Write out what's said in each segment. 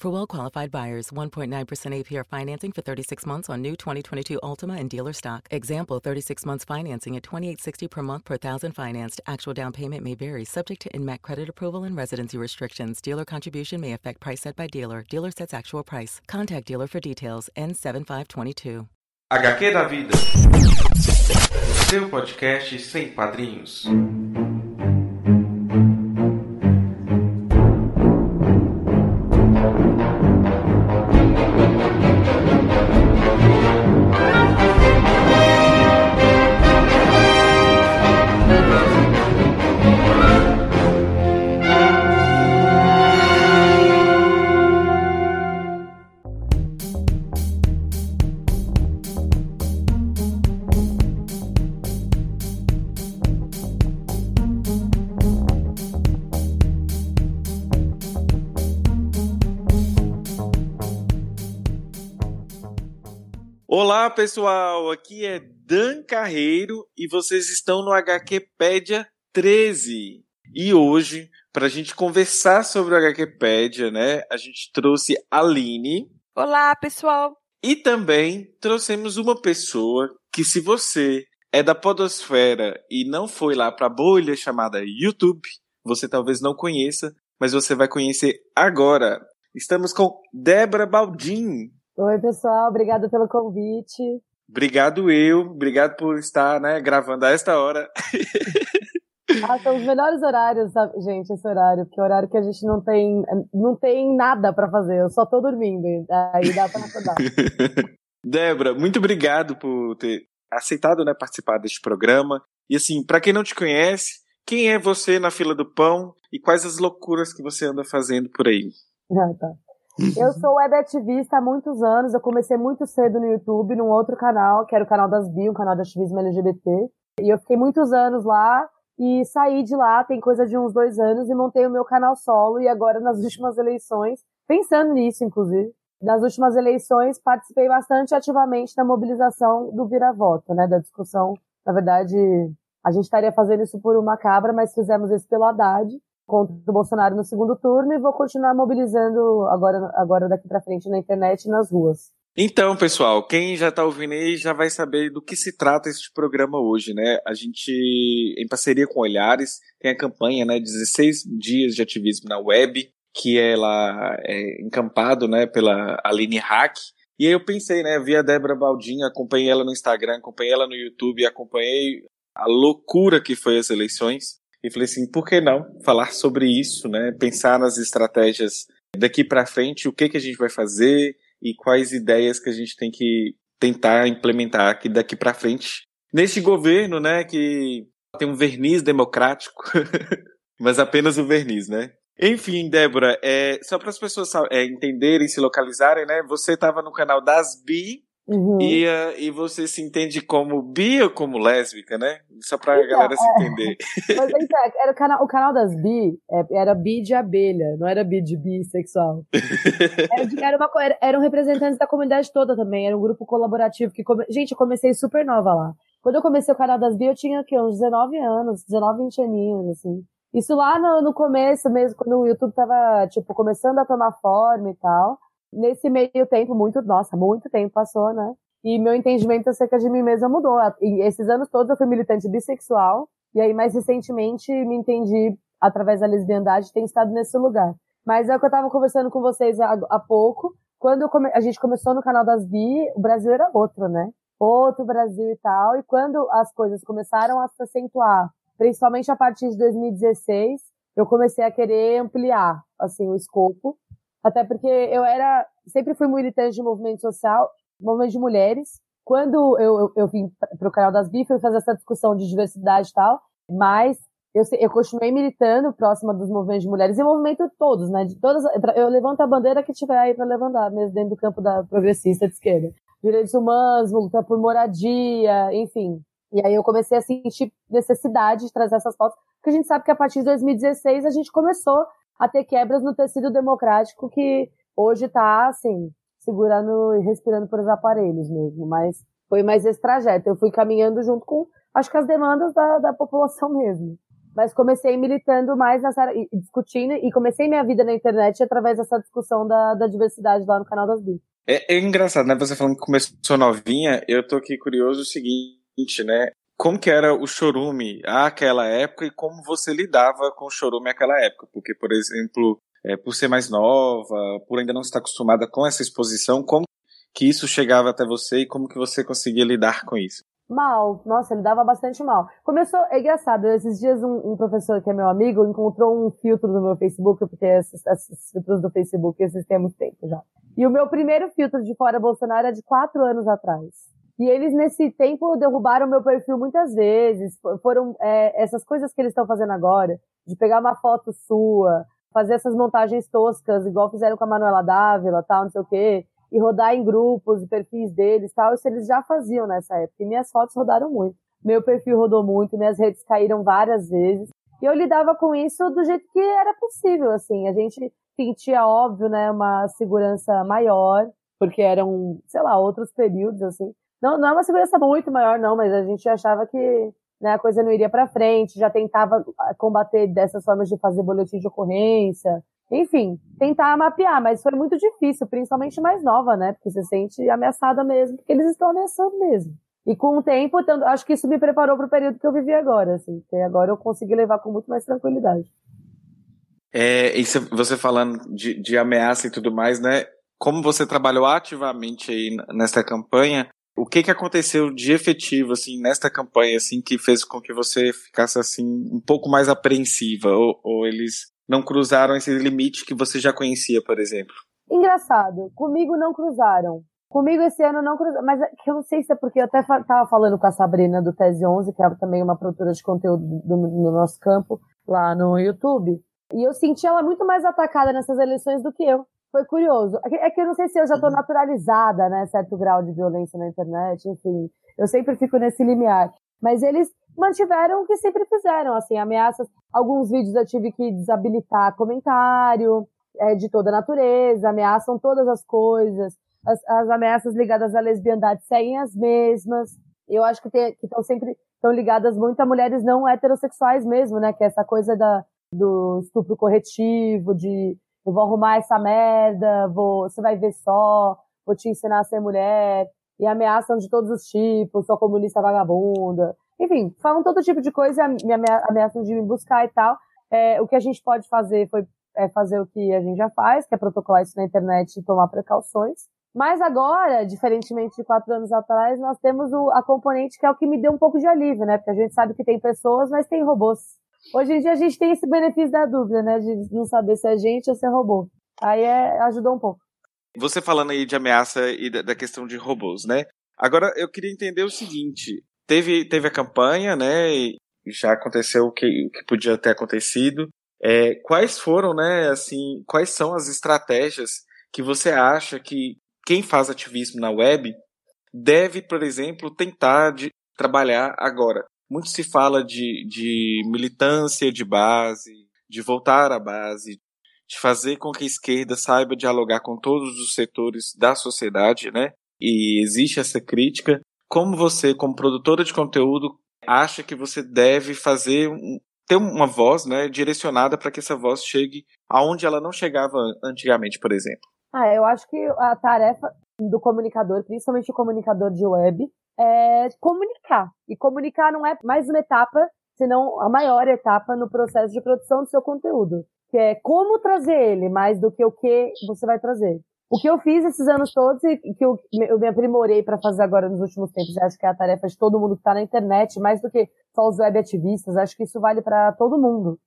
For well qualified buyers, 1.9% APR financing for 36 months on new 2022 Altima and dealer stock. Example 36 months financing at 2860 per month per thousand financed. Actual down payment may vary, subject to INMAC credit approval and residency restrictions. Dealer contribution may affect price set by dealer. Dealer sets actual price. Contact dealer for details. N7522. HQ da Vida. Seu podcast sem padrinhos. Olá pessoal, aqui é Dan Carreiro e vocês estão no HQpedia 13. E hoje, para a gente conversar sobre o HQpedia, né, a gente trouxe a Aline. Olá pessoal! E também trouxemos uma pessoa que, se você é da Podosfera e não foi lá para a bolha chamada YouTube, você talvez não conheça, mas você vai conhecer agora. Estamos com Débora Baldin. Oi, pessoal, obrigada pelo convite. Obrigado eu, obrigado por estar né, gravando a esta hora. ah, são os melhores horários, gente, esse horário, porque é o horário que a gente não tem, não tem nada para fazer, eu só tô dormindo, aí dá pra acordar. Débora, muito obrigado por ter aceitado né, participar deste programa. E assim, para quem não te conhece, quem é você na fila do pão e quais as loucuras que você anda fazendo por aí? Ah, tá. Eu sou web ativista há muitos anos. Eu comecei muito cedo no YouTube, num outro canal, que era o canal das Bi, um canal de ativismo LGBT. E eu fiquei muitos anos lá e saí de lá, tem coisa de uns dois anos, e montei o meu canal solo. E agora, nas últimas eleições, pensando nisso, inclusive, nas últimas eleições, participei bastante ativamente da mobilização do vira-voto, né? Da discussão. Na verdade, a gente estaria fazendo isso por uma cabra, mas fizemos isso pelo Haddad contra o Bolsonaro no segundo turno e vou continuar mobilizando agora, agora daqui para frente na internet e nas ruas. Então, pessoal, quem já está ouvindo aí já vai saber do que se trata este programa hoje, né? A gente, em parceria com Olhares, tem a campanha, né, 16 dias de ativismo na web, que é lá é, encampado, né, pela Aline Hack. E aí eu pensei, né, vi a Débora Baldin, acompanhei ela no Instagram, acompanhei ela no YouTube, acompanhei a loucura que foi as eleições e falei assim, por que não falar sobre isso, né? Pensar nas estratégias daqui para frente, o que que a gente vai fazer e quais ideias que a gente tem que tentar implementar aqui daqui para frente neste governo, né, que tem um verniz democrático, mas apenas o verniz, né? Enfim, Débora, é, só para as pessoas é, entenderem, se localizarem, né? Você estava no canal das Bi Uhum. E, uh, e você se entende como bi ou como lésbica, né? Só pra então, galera se é. entender. Mas então, era o canal, o canal das bi é, era bi de abelha, não era bi de bissexual. era, era, uma, era, eram representantes da comunidade toda também, era um grupo colaborativo que. Come... Gente, eu comecei super nova lá. Quando eu comecei o canal das bi, eu tinha aqui, uns 19 anos, 19, 20 aninhos, assim. Isso lá no, no começo mesmo, quando o YouTube tava, tipo, começando a tomar forma e tal. Nesse meio tempo, muito, nossa, muito tempo passou, né? E meu entendimento acerca de mim mesma mudou. E esses anos todos eu fui militante bissexual, e aí mais recentemente me entendi através da lesbiandade tem estado nesse lugar. Mas é o que eu tava conversando com vocês há, há pouco. Quando come, a gente começou no canal das bi, o Brasil era outro, né? Outro Brasil e tal. E quando as coisas começaram a se acentuar, principalmente a partir de 2016, eu comecei a querer ampliar, assim, o escopo até porque eu era, sempre fui militante de movimento social, movimento de mulheres, quando eu, eu, eu vim para o canal das BI, fui fazer essa discussão de diversidade e tal, mas eu, eu continuei militando próxima dos movimentos de mulheres e movimento todos, né? De todas, eu levanto a bandeira que tiver aí para levantar, mesmo dentro do campo da progressista de esquerda. Direitos humanos, luta por moradia, enfim. E aí eu comecei a sentir necessidade de trazer essas pautas, porque a gente sabe que a partir de 2016 a gente começou a ter quebras no tecido democrático que hoje está, assim, segurando e respirando por os aparelhos mesmo. Mas foi mais esse trajeto. Eu fui caminhando junto com, acho que as demandas da, da população mesmo. Mas comecei militando mais nessa discutindo e comecei minha vida na internet através dessa discussão da, da diversidade lá no canal das Bi. É, é, engraçado, né? Você falando que começou novinha, eu tô aqui curioso o seguinte, né? Como que era o chorume àquela época e como você lidava com o chorume àquela época? Porque, por exemplo, é, por ser mais nova, por ainda não estar acostumada com essa exposição, como que isso chegava até você e como que você conseguia lidar com isso? Mal, nossa, ele dava bastante mal. Começou, é engraçado, esses dias um, um, professor que é meu amigo encontrou um filtro no meu Facebook, porque esses, esses filtros do Facebook existem há muito tempo já. E o meu primeiro filtro de fora Bolsonaro é de quatro anos atrás. E eles, nesse tempo, derrubaram meu perfil muitas vezes. Foram é, essas coisas que eles estão fazendo agora, de pegar uma foto sua, fazer essas montagens toscas, igual fizeram com a Manuela Dávila, tal, não sei o quê e rodar em grupos e perfis deles tal, isso eles já faziam nessa época. E minhas fotos rodaram muito. Meu perfil rodou muito, minhas redes caíram várias vezes. E eu lidava com isso do jeito que era possível, assim. A gente sentia, óbvio, né, uma segurança maior, porque eram, sei lá, outros períodos, assim. Não, não é uma segurança muito maior, não, mas a gente achava que né, a coisa não iria para frente, já tentava combater dessas formas de fazer boletim de ocorrência, enfim, tentar mapear, mas foi muito difícil, principalmente mais nova, né? Porque você se sente ameaçada mesmo, porque eles estão ameaçando mesmo. E com o tempo, acho que isso me preparou para o período que eu vivi agora, assim, que agora eu consegui levar com muito mais tranquilidade. É, e você falando de, de ameaça e tudo mais, né? Como você trabalhou ativamente aí nesta campanha, o que que aconteceu de efetivo assim nesta campanha assim que fez com que você ficasse assim um pouco mais apreensiva ou, ou eles não cruzaram esse limite que você já conhecia, por exemplo? Engraçado, comigo não cruzaram. Comigo esse ano não cruzaram, mas é eu não sei se é porque eu até estava falando com a Sabrina do Tese 11, que é também uma produtora de conteúdo do, no nosso campo, lá no YouTube, e eu senti ela muito mais atacada nessas eleições do que eu. Foi curioso. É que eu não sei se eu já estou uhum. naturalizada, né, certo grau de violência na internet, enfim. Eu sempre fico nesse limiar. Mas eles mantiveram o que sempre fizeram, assim, ameaças. Alguns vídeos eu tive que desabilitar comentário é, de toda natureza, ameaçam todas as coisas. As, as ameaças ligadas à lesbiandade seguem as mesmas. Eu acho que estão sempre estão ligadas muito a mulheres não heterossexuais mesmo, né? Que é essa coisa da, do estupro corretivo, de eu vou arrumar essa merda, vou, você vai ver só, vou te ensinar a ser mulher e ameaçam de todos os tipos, sou comunista vagabunda. Enfim, falam todo tipo de coisa me ameaçam de me buscar e tal. É, o que a gente pode fazer foi é fazer o que a gente já faz, que é protocolar isso na internet e tomar precauções. Mas agora, diferentemente de quatro anos atrás, nós temos o, a componente que é o que me deu um pouco de alívio, né? Porque a gente sabe que tem pessoas, mas tem robôs. Hoje em dia a gente tem esse benefício da dúvida, né? De não saber se é gente ou se é robô. Aí é, ajudou um pouco. Você falando aí de ameaça e da, da questão de robôs, né? Agora eu queria entender o seguinte: teve, teve a campanha, né? E já aconteceu o que, que podia ter acontecido. É, quais foram, né? Assim, quais são as estratégias que você acha que quem faz ativismo na web deve, por exemplo, tentar de trabalhar agora? Muito se fala de, de militância de base, de voltar à base, de fazer com que a esquerda saiba dialogar com todos os setores da sociedade, né? E existe essa crítica. Como você, como produtora de conteúdo, acha que você deve fazer ter uma voz, né, direcionada para que essa voz chegue aonde ela não chegava antigamente, por exemplo? Ah, eu acho que a tarefa do comunicador, principalmente o comunicador de web, é comunicar. E comunicar não é mais uma etapa, senão a maior etapa no processo de produção do seu conteúdo que é como trazer ele mais do que o que você vai trazer. O que eu fiz esses anos todos e que eu, eu me aprimorei para fazer agora nos últimos tempos, acho que é a tarefa de todo mundo que está na internet, mais do que só os web ativistas, acho que isso vale para todo mundo.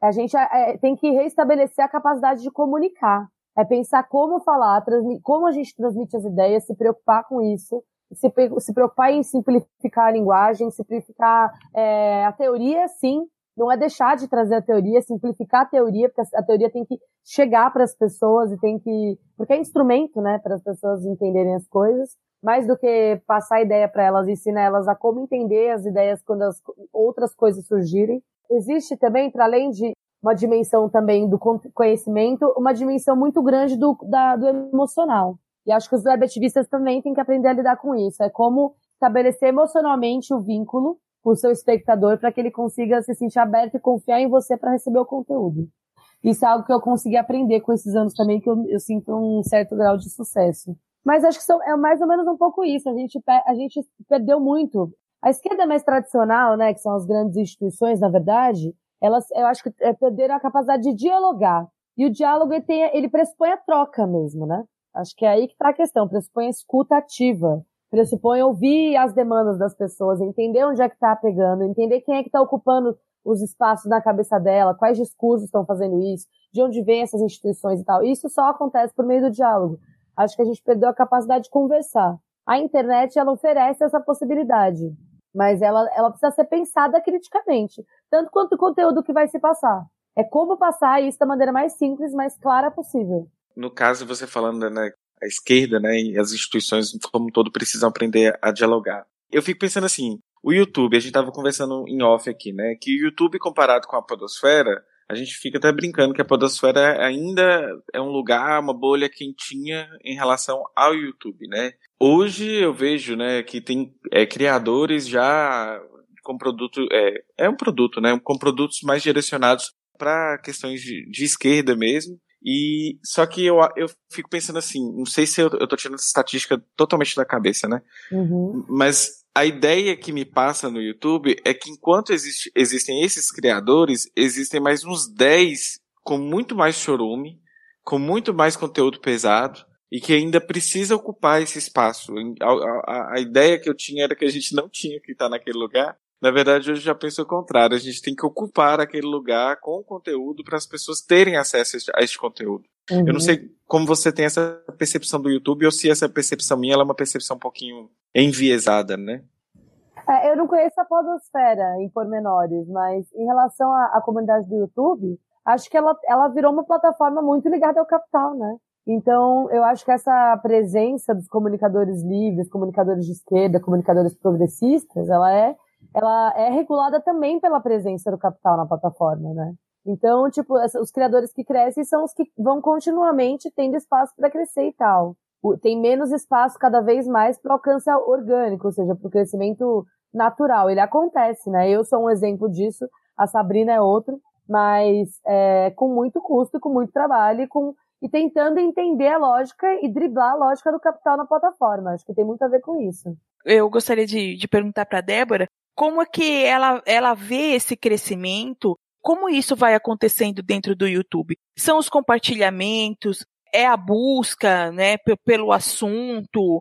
A gente é, tem que restabelecer a capacidade de comunicar. É pensar como falar, como a gente transmite as ideias, se preocupar com isso se, se preocupar em simplificar a linguagem, simplificar é, a teoria, sim, não é deixar de trazer a teoria, simplificar a teoria, porque a teoria tem que chegar para as pessoas e tem que. Porque é instrumento, né, para as pessoas entenderem as coisas, mais do que passar a ideia para elas, ensinar elas a como entender as ideias quando as outras coisas surgirem. Existe também, para além de uma dimensão também do conhecimento, uma dimensão muito grande do, da, do emocional. E acho que os web ativistas também têm que aprender a lidar com isso. É como estabelecer emocionalmente o vínculo com o seu espectador para que ele consiga se sentir aberto e confiar em você para receber o conteúdo. Isso é algo que eu consegui aprender com esses anos também, que eu, eu sinto um certo grau de sucesso. Mas acho que são, é mais ou menos um pouco isso. A gente, a gente perdeu muito. A esquerda mais tradicional, né, que são as grandes instituições, na verdade, elas, eu acho que é, perderam a capacidade de dialogar. E o diálogo ele, tem, ele pressupõe a troca mesmo, né? Acho que é aí que está a questão, pressupõe a escuta ativa, pressupõe ouvir as demandas das pessoas, entender onde é que está pegando, entender quem é que está ocupando os espaços na cabeça dela, quais discursos estão fazendo isso, de onde vêm essas instituições e tal. Isso só acontece por meio do diálogo. Acho que a gente perdeu a capacidade de conversar. A internet, ela oferece essa possibilidade, mas ela, ela precisa ser pensada criticamente, tanto quanto o conteúdo que vai se passar. É como passar isso da maneira mais simples, mais clara possível no caso, você falando, né, a esquerda, né, e as instituições como um todo precisam aprender a dialogar. Eu fico pensando assim, o YouTube, a gente estava conversando em off aqui, né, que o YouTube comparado com a podosfera, a gente fica até brincando que a podosfera ainda é um lugar, uma bolha quentinha em relação ao YouTube, né. Hoje eu vejo, né, que tem é, criadores já com produto, é, é um produto, né, com produtos mais direcionados para questões de, de esquerda mesmo, e só que eu, eu fico pensando assim, não sei se eu, eu tô tirando essa estatística totalmente da cabeça, né? Uhum. Mas a ideia que me passa no YouTube é que enquanto existe, existem esses criadores, existem mais uns 10 com muito mais chorume, com muito mais conteúdo pesado, e que ainda precisa ocupar esse espaço. A, a, a ideia que eu tinha era que a gente não tinha que estar naquele lugar, na verdade, eu já penso o contrário. A gente tem que ocupar aquele lugar com conteúdo para as pessoas terem acesso a este conteúdo. Uhum. Eu não uhum. sei como você tem essa percepção do YouTube ou se essa percepção minha é uma percepção um pouquinho enviesada, né? É, eu não conheço a podosfera em pormenores, mas em relação à, à, comunidade do YouTube, acho que ela, ela virou uma plataforma muito ligada ao capital, né? Então, eu acho que essa presença dos comunicadores livres, comunicadores de esquerda, comunicadores progressistas, ela é ela é regulada também pela presença do capital na plataforma, né? Então, tipo, os criadores que crescem são os que vão continuamente tendo espaço para crescer e tal. Tem menos espaço cada vez mais para alcance orgânico, ou seja, para o crescimento natural. Ele acontece, né? Eu sou um exemplo disso, a Sabrina é outro, mas é, com muito custo, com muito trabalho e, com, e tentando entender a lógica e driblar a lógica do capital na plataforma. Acho que tem muito a ver com isso. Eu gostaria de, de perguntar para a Débora como é que ela, ela vê esse crescimento? Como isso vai acontecendo dentro do YouTube? São os compartilhamentos? É a busca, né, pelo assunto?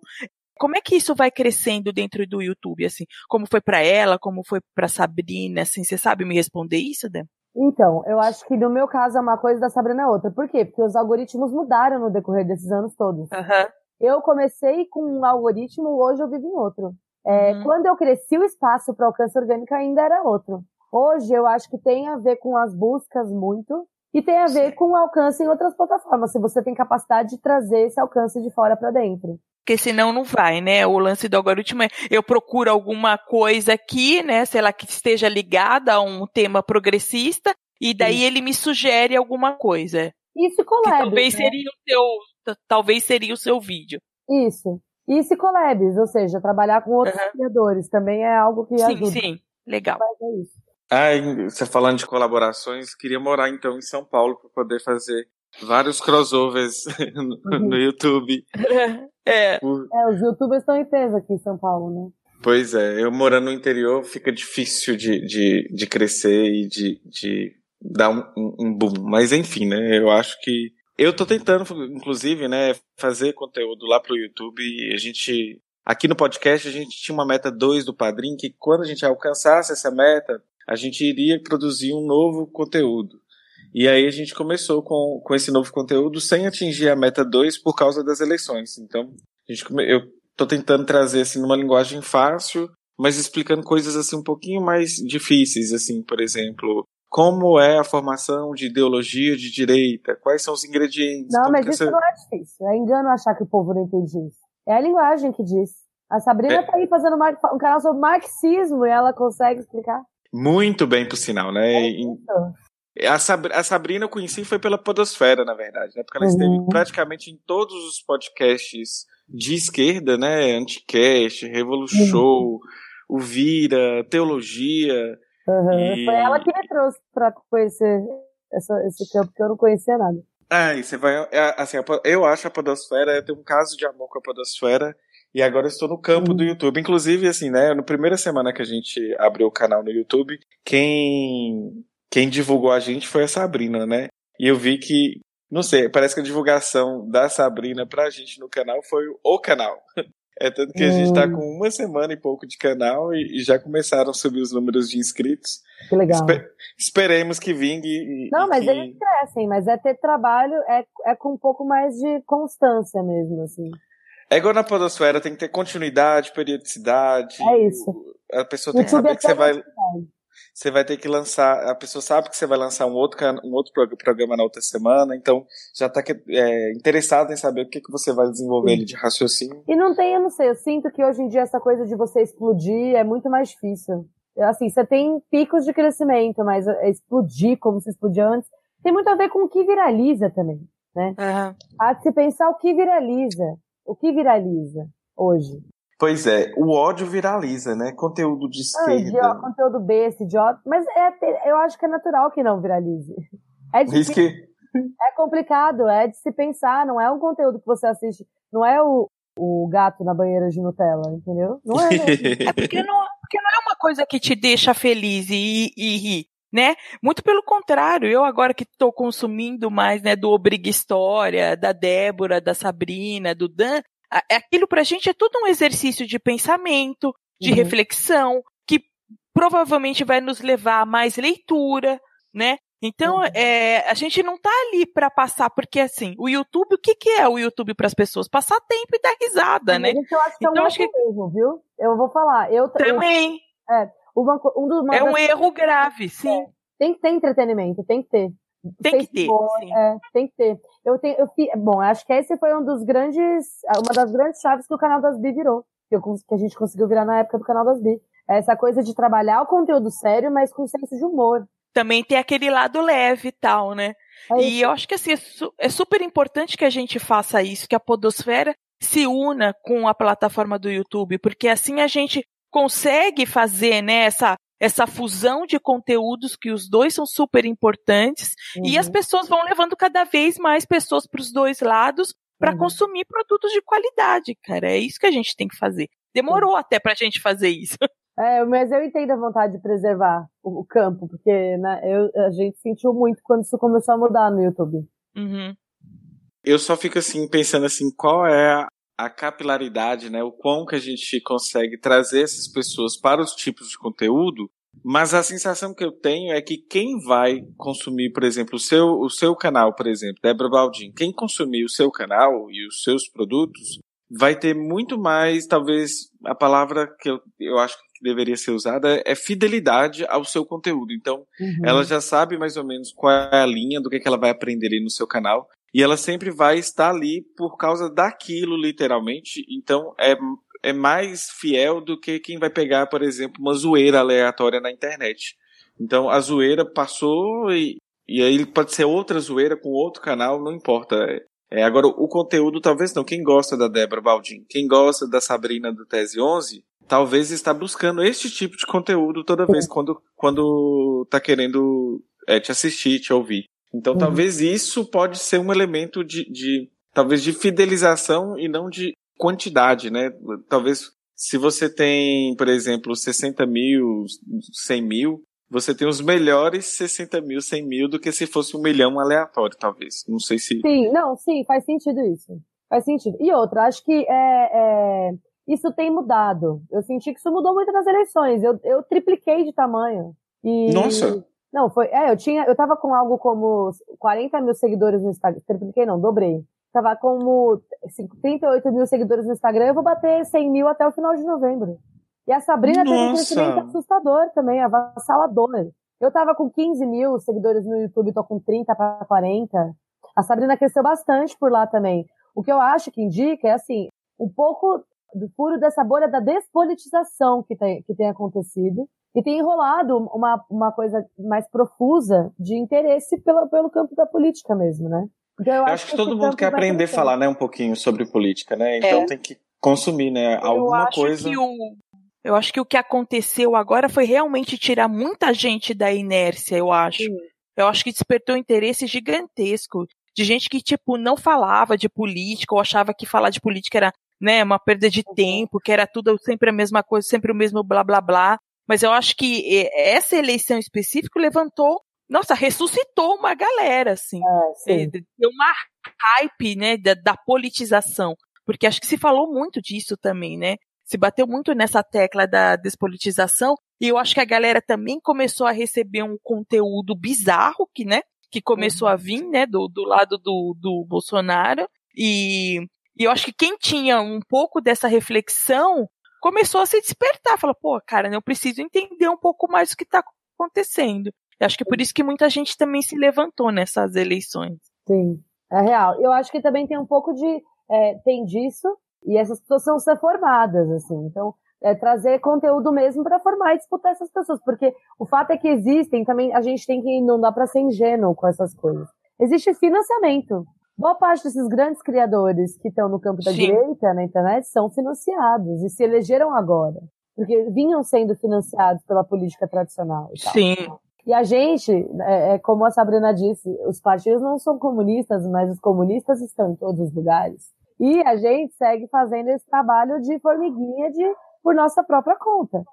Como é que isso vai crescendo dentro do YouTube, assim? Como foi para ela, como foi para Sabrina, assim? Você sabe me responder isso, Dé? Então, eu acho que no meu caso é uma coisa da Sabrina é outra. Por quê? Porque os algoritmos mudaram no decorrer desses anos todos. Uhum. Eu comecei com um algoritmo, hoje eu vivo em outro. É, uhum. Quando eu cresci, o espaço para alcance orgânico ainda era outro. Hoje eu acho que tem a ver com as buscas muito e tem a ver com o alcance em outras plataformas, se você tem capacidade de trazer esse alcance de fora para dentro. Porque senão não vai, né? O lance do algoritmo é eu procuro alguma coisa aqui, né? Sei lá, que esteja ligada a um tema progressista, e daí Isso. ele me sugere alguma coisa. Isso collabs, talvez né? seria o seu, talvez seria o seu vídeo. Isso. E se collabs, ou seja, trabalhar com outros uhum. criadores também é algo que sim, ajuda. Sim, sim, legal. É isso. Ah, você falando de colaborações, queria morar então em São Paulo para poder fazer vários crossovers no, uhum. no YouTube. é. Por... é, os youtubers estão em peso aqui em São Paulo, né? Pois é, eu morando no interior fica difícil de, de, de crescer e de, de dar um, um boom. Mas enfim, né? Eu acho que eu tô tentando, inclusive, né, fazer conteúdo lá pro YouTube. A gente, aqui no podcast, a gente tinha uma meta 2 do Padrim, que quando a gente alcançasse essa meta, a gente iria produzir um novo conteúdo. E aí a gente começou com, com esse novo conteúdo sem atingir a meta 2 por causa das eleições. Então, a gente, eu tô tentando trazer assim numa linguagem fácil, mas explicando coisas assim um pouquinho mais difíceis, assim, por exemplo, como é a formação de ideologia de direita, quais são os ingredientes. Não, mas isso você... não é difícil. É engano achar que o povo não entende isso. É a linguagem que diz. A Sabrina é. tá aí fazendo um canal sobre marxismo e ela consegue explicar. Muito bem, por sinal, né? É a, Sab a Sabrina eu conheci foi pela Podosfera, na verdade, né? Porque ela uhum. esteve praticamente em todos os podcasts de esquerda, né? Anticast, Revolution, uhum. o Vira, Teologia. Uhum. E... Foi ela que me trouxe para conhecer essa, esse campo que eu não conhecia nada. Ah, e você vai. É, assim, eu acho a Podosfera, eu tenho um caso de amor com a Podosfera. E agora eu estou no campo do YouTube. Inclusive, assim, né? Na primeira semana que a gente abriu o canal no YouTube, quem, quem divulgou a gente foi a Sabrina, né? E eu vi que, não sei, parece que a divulgação da Sabrina pra gente no canal foi o canal. É tanto que a gente tá com uma semana e pouco de canal e, e já começaram a subir os números de inscritos. Que legal. Espe esperemos que vingue. E, Não, e mas que... eles crescem, mas é ter trabalho, é, é com um pouco mais de constância mesmo, assim. É igual na podosfera, tem que ter continuidade, periodicidade. É isso. A pessoa tem que saber é que você vai. Você vai ter que lançar. A pessoa sabe que você vai lançar um outro, um outro programa na outra semana, então já está é, interessado em saber o que, que você vai desenvolver ali de raciocínio. E não tem, eu não sei, eu sinto que hoje em dia essa coisa de você explodir é muito mais difícil. Assim, você tem picos de crescimento, mas explodir como se explodia antes, tem muito a ver com o que viraliza também, né? Uhum. Há de se pensar o que viraliza. O que viraliza hoje? Pois é, o ódio viraliza, né? Conteúdo de ah, esquerda. Ah, idiota, conteúdo besta, idiota. Mas é, eu acho que é natural que não viralize. É difícil. Que... É complicado, é de se pensar, não é um conteúdo que você assiste, não é o, o gato na banheira de Nutella, entendeu? Não é. é porque não, porque não é uma coisa que te deixa feliz e, e rir né? Muito pelo contrário, eu agora que estou consumindo mais, né, do Obriga História, da Débora, da Sabrina, do Dan, é aquilo pra gente é tudo um exercício de pensamento, de uhum. reflexão, que provavelmente vai nos levar a mais leitura, né? Então, uhum. é, a gente não tá ali para passar, porque assim, o YouTube, o que, que é o YouTube para as pessoas? Passar tempo e dar risada, né? eu acho que é um então, acho que... mesmo, viu? Eu vou falar. Eu também. Eu, é, uma, um dos, é um erro grave, sim. É, tem que ter entretenimento, tem que ter. Tem que ter. É, tem que ter. Eu tenho, eu bom, acho que esse foi um dos grandes, uma das grandes chaves que o canal das Bi virou, que, eu, que a gente conseguiu virar na época do canal das Bi. Essa coisa de trabalhar o conteúdo sério, mas com senso de humor. Também tem aquele lado leve e tal, né? É e eu acho que assim, é, é super importante que a gente faça isso, que a Podosfera se una com a plataforma do YouTube, porque assim a gente consegue fazer né, essa, essa fusão de conteúdos que os dois são super importantes uhum. e as uhum. pessoas vão levando cada vez mais pessoas para os dois lados para uhum. consumir produtos de qualidade, cara. É isso que a gente tem que fazer. Demorou uhum. até para a gente fazer isso. É, mas eu entendo a vontade de preservar o, o campo, porque né, eu, a gente sentiu muito quando isso começou a mudar no YouTube. Uhum. Eu só fico assim pensando assim, qual é a capilaridade, né, o quão que a gente consegue trazer essas pessoas para os tipos de conteúdo, mas a sensação que eu tenho é que quem vai consumir, por exemplo, o seu, o seu canal, por exemplo, Débora Baldin, quem consumir o seu canal e os seus produtos, vai ter muito mais, talvez, a palavra que eu, eu acho que deveria ser usada é fidelidade ao seu conteúdo. Então, uhum. ela já sabe mais ou menos qual é a linha do que, é que ela vai aprender ali no seu canal. E ela sempre vai estar ali por causa daquilo, literalmente. Então, é, é mais fiel do que quem vai pegar, por exemplo, uma zoeira aleatória na internet. Então, a zoeira passou e, e aí pode ser outra zoeira com outro canal, não importa. É, agora, o conteúdo talvez não. Quem gosta da Débora Baldin, quem gosta da Sabrina do Tese 11, talvez está buscando este tipo de conteúdo toda vez quando, quando tá querendo é, te assistir, te ouvir. Então uhum. talvez isso pode ser um elemento de, de, talvez de fidelização e não de quantidade, né? Talvez se você tem, por exemplo, 60 mil, 100 mil, você tem os melhores 60 mil, 100 mil do que se fosse um milhão aleatório, talvez. Não sei se. Sim, não, sim, faz sentido isso. Faz sentido. E outra, acho que é, é, isso tem mudado. Eu senti que isso mudou muito nas eleições. Eu, eu tripliquei de tamanho. E, Nossa! Não, foi. É, eu tinha. Eu tava com algo como 40 mil seguidores no Instagram. Tripliquei, não, dobrei. Tava como 38 mil seguidores no Instagram, eu vou bater 100 mil até o final de novembro. E a Sabrina Nossa. teve um crescimento assustador também, avassalador. Eu tava com 15 mil seguidores no YouTube, tô com 30 para 40. A Sabrina cresceu bastante por lá também. O que eu acho que indica é assim, um pouco do furo dessa bolha da despolitização que tem, que tem acontecido e tem enrolado uma, uma coisa mais profusa de interesse pelo, pelo campo da política mesmo, né? Então, eu, eu, acho, que, todo mundo quer aprender a falar, né, um pouquinho sobre política, né? Então é. tem que consumir, né, alguma eu acho coisa. Que o, eu acho que o que aconteceu agora foi realmente tirar muita gente da inércia, eu acho. Sim. Eu acho que despertou um interesse gigantesco de gente que, tipo, não falava de política ou achava que falar de política era, né, uma perda de uhum. tempo, que era tudo sempre a mesma coisa, sempre o mesmo blá blá blá. Mas eu acho que eh, essa eleição específica levantou, nossa, ressuscitou uma galera, assim. É, deu uma hype, né, da, da politização. Porque acho que se falou muito disso também, né? Se bateu muito nessa tecla da despolitização. E eu acho que a galera também começou a receber um conteúdo bizarro, que, né? Que começou a uhum. vir, né? Do, do lado do, do Bolsonaro. E, e eu acho que quem tinha um pouco dessa reflexão começou a se despertar. Falou, pô, cara, eu preciso entender um pouco mais o que está acontecendo. Eu acho que é por isso que muita gente também se levantou nessas eleições. Sim, é real. Eu acho que também tem um pouco de. É, tem disso, e essas pessoas são ser formadas, assim. Então, é trazer conteúdo mesmo para formar e disputar essas pessoas. Porque o fato é que existem, também a gente tem que. Não dá para ser ingênuo com essas coisas. Existe financiamento. Boa parte desses grandes criadores que estão no campo da Sim. direita na internet são financiados e se elegeram agora. Porque vinham sendo financiados pela política tradicional. Sim. E a gente, é, é, como a Sabrina disse, os partidos não são comunistas, mas os comunistas estão em todos os lugares. E a gente segue fazendo esse trabalho de formiguinha de, por nossa própria conta.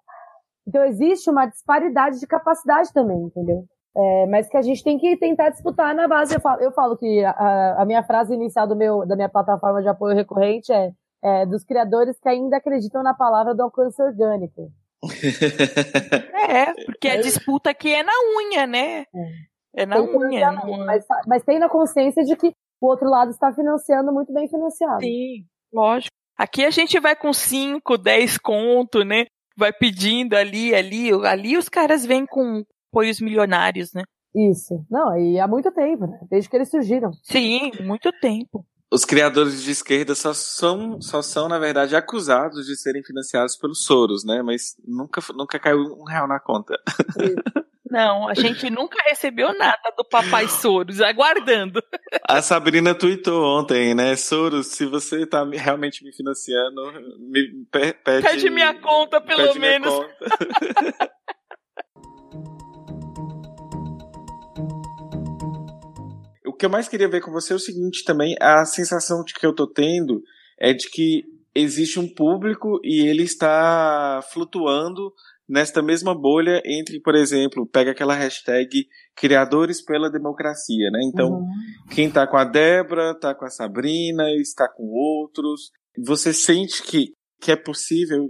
Então existe uma disparidade de capacidade também, entendeu? É, mas que a gente tem que tentar disputar na base. Eu falo, eu falo que a, a, minha frase inicial do meu, da minha plataforma de apoio recorrente é, é dos criadores que ainda acreditam na palavra do alcance orgânico. é, porque a disputa aqui é na unha, né? É, é na tem unha. Mas, mas tem na consciência de que o outro lado está financiando muito bem financiado. Sim, lógico. Aqui a gente vai com 5, 10 conto, né? Vai pedindo ali, ali. Ali os caras vêm com apoios milionários, né? Isso. Não, e há muito tempo, né? Desde que eles surgiram. Sim, muito tempo. Os criadores de esquerda só são, só são, na verdade, acusados de serem financiados pelos Soros, né? Mas nunca, nunca caiu um real na conta. Não, a gente nunca recebeu nada do papai Soros, aguardando. A Sabrina tweetou ontem, né? Soros, se você tá realmente me financiando, me pede... Pede minha conta, pelo menos. Conta. que eu mais queria ver com você é o seguinte também, a sensação de que eu tô tendo é de que existe um público e ele está flutuando nesta mesma bolha entre, por exemplo, pega aquela hashtag criadores pela democracia, né? Então, uhum. quem tá com a Débora, tá com a Sabrina, está com outros. Você sente que, que é possível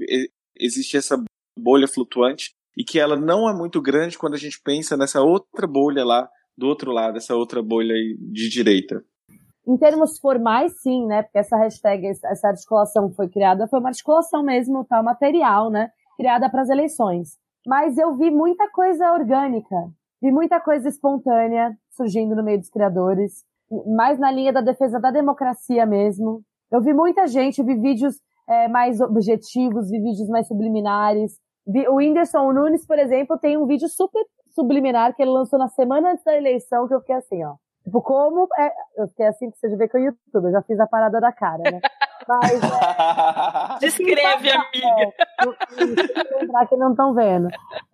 existir essa bolha flutuante e que ela não é muito grande quando a gente pensa nessa outra bolha lá do outro lado, essa outra bolha de direita? Em termos formais, sim, né? Porque essa hashtag, essa articulação que foi criada, foi uma articulação mesmo, tá? Material, né? Criada para as eleições. Mas eu vi muita coisa orgânica, vi muita coisa espontânea surgindo no meio dos criadores, mais na linha da defesa da democracia mesmo. Eu vi muita gente, vi vídeos é, mais objetivos, vi vídeos mais subliminares. Vi, o Whindersson Nunes, por exemplo, tem um vídeo super subliminar que ele lançou na semana antes da eleição, que eu fiquei assim, ó. Tipo, como é. Eu fiquei assim que você vê com o YouTube, eu já fiz a parada da cara, né? Mas. É, Descreve, amiga. É, lembrar que não estão vendo.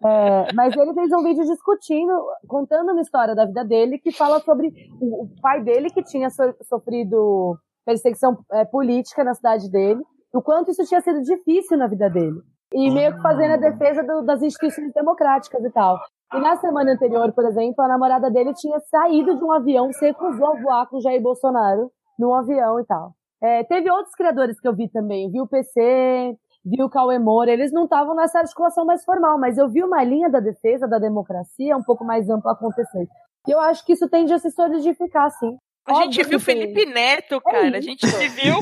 É, mas ele fez um vídeo discutindo, contando uma história da vida dele, que fala sobre o, o pai dele que tinha so, sofrido perseguição é, política na cidade dele, o quanto isso tinha sido difícil na vida dele. E meio que fazendo a defesa do, das instituições democráticas e tal. E na semana anterior, por exemplo, a namorada dele tinha saído de um avião, se recusou a voar com Jair Bolsonaro num avião e tal. É, teve outros criadores que eu vi também, vi o PC, vi o Cauê Moura, eles não estavam nessa articulação mais formal, mas eu vi uma linha da defesa da democracia um pouco mais ampla acontecer. E eu acho que isso tende a se solidificar, sim. A Óbvio gente viu Felipe Neto, é cara. É a gente viveu.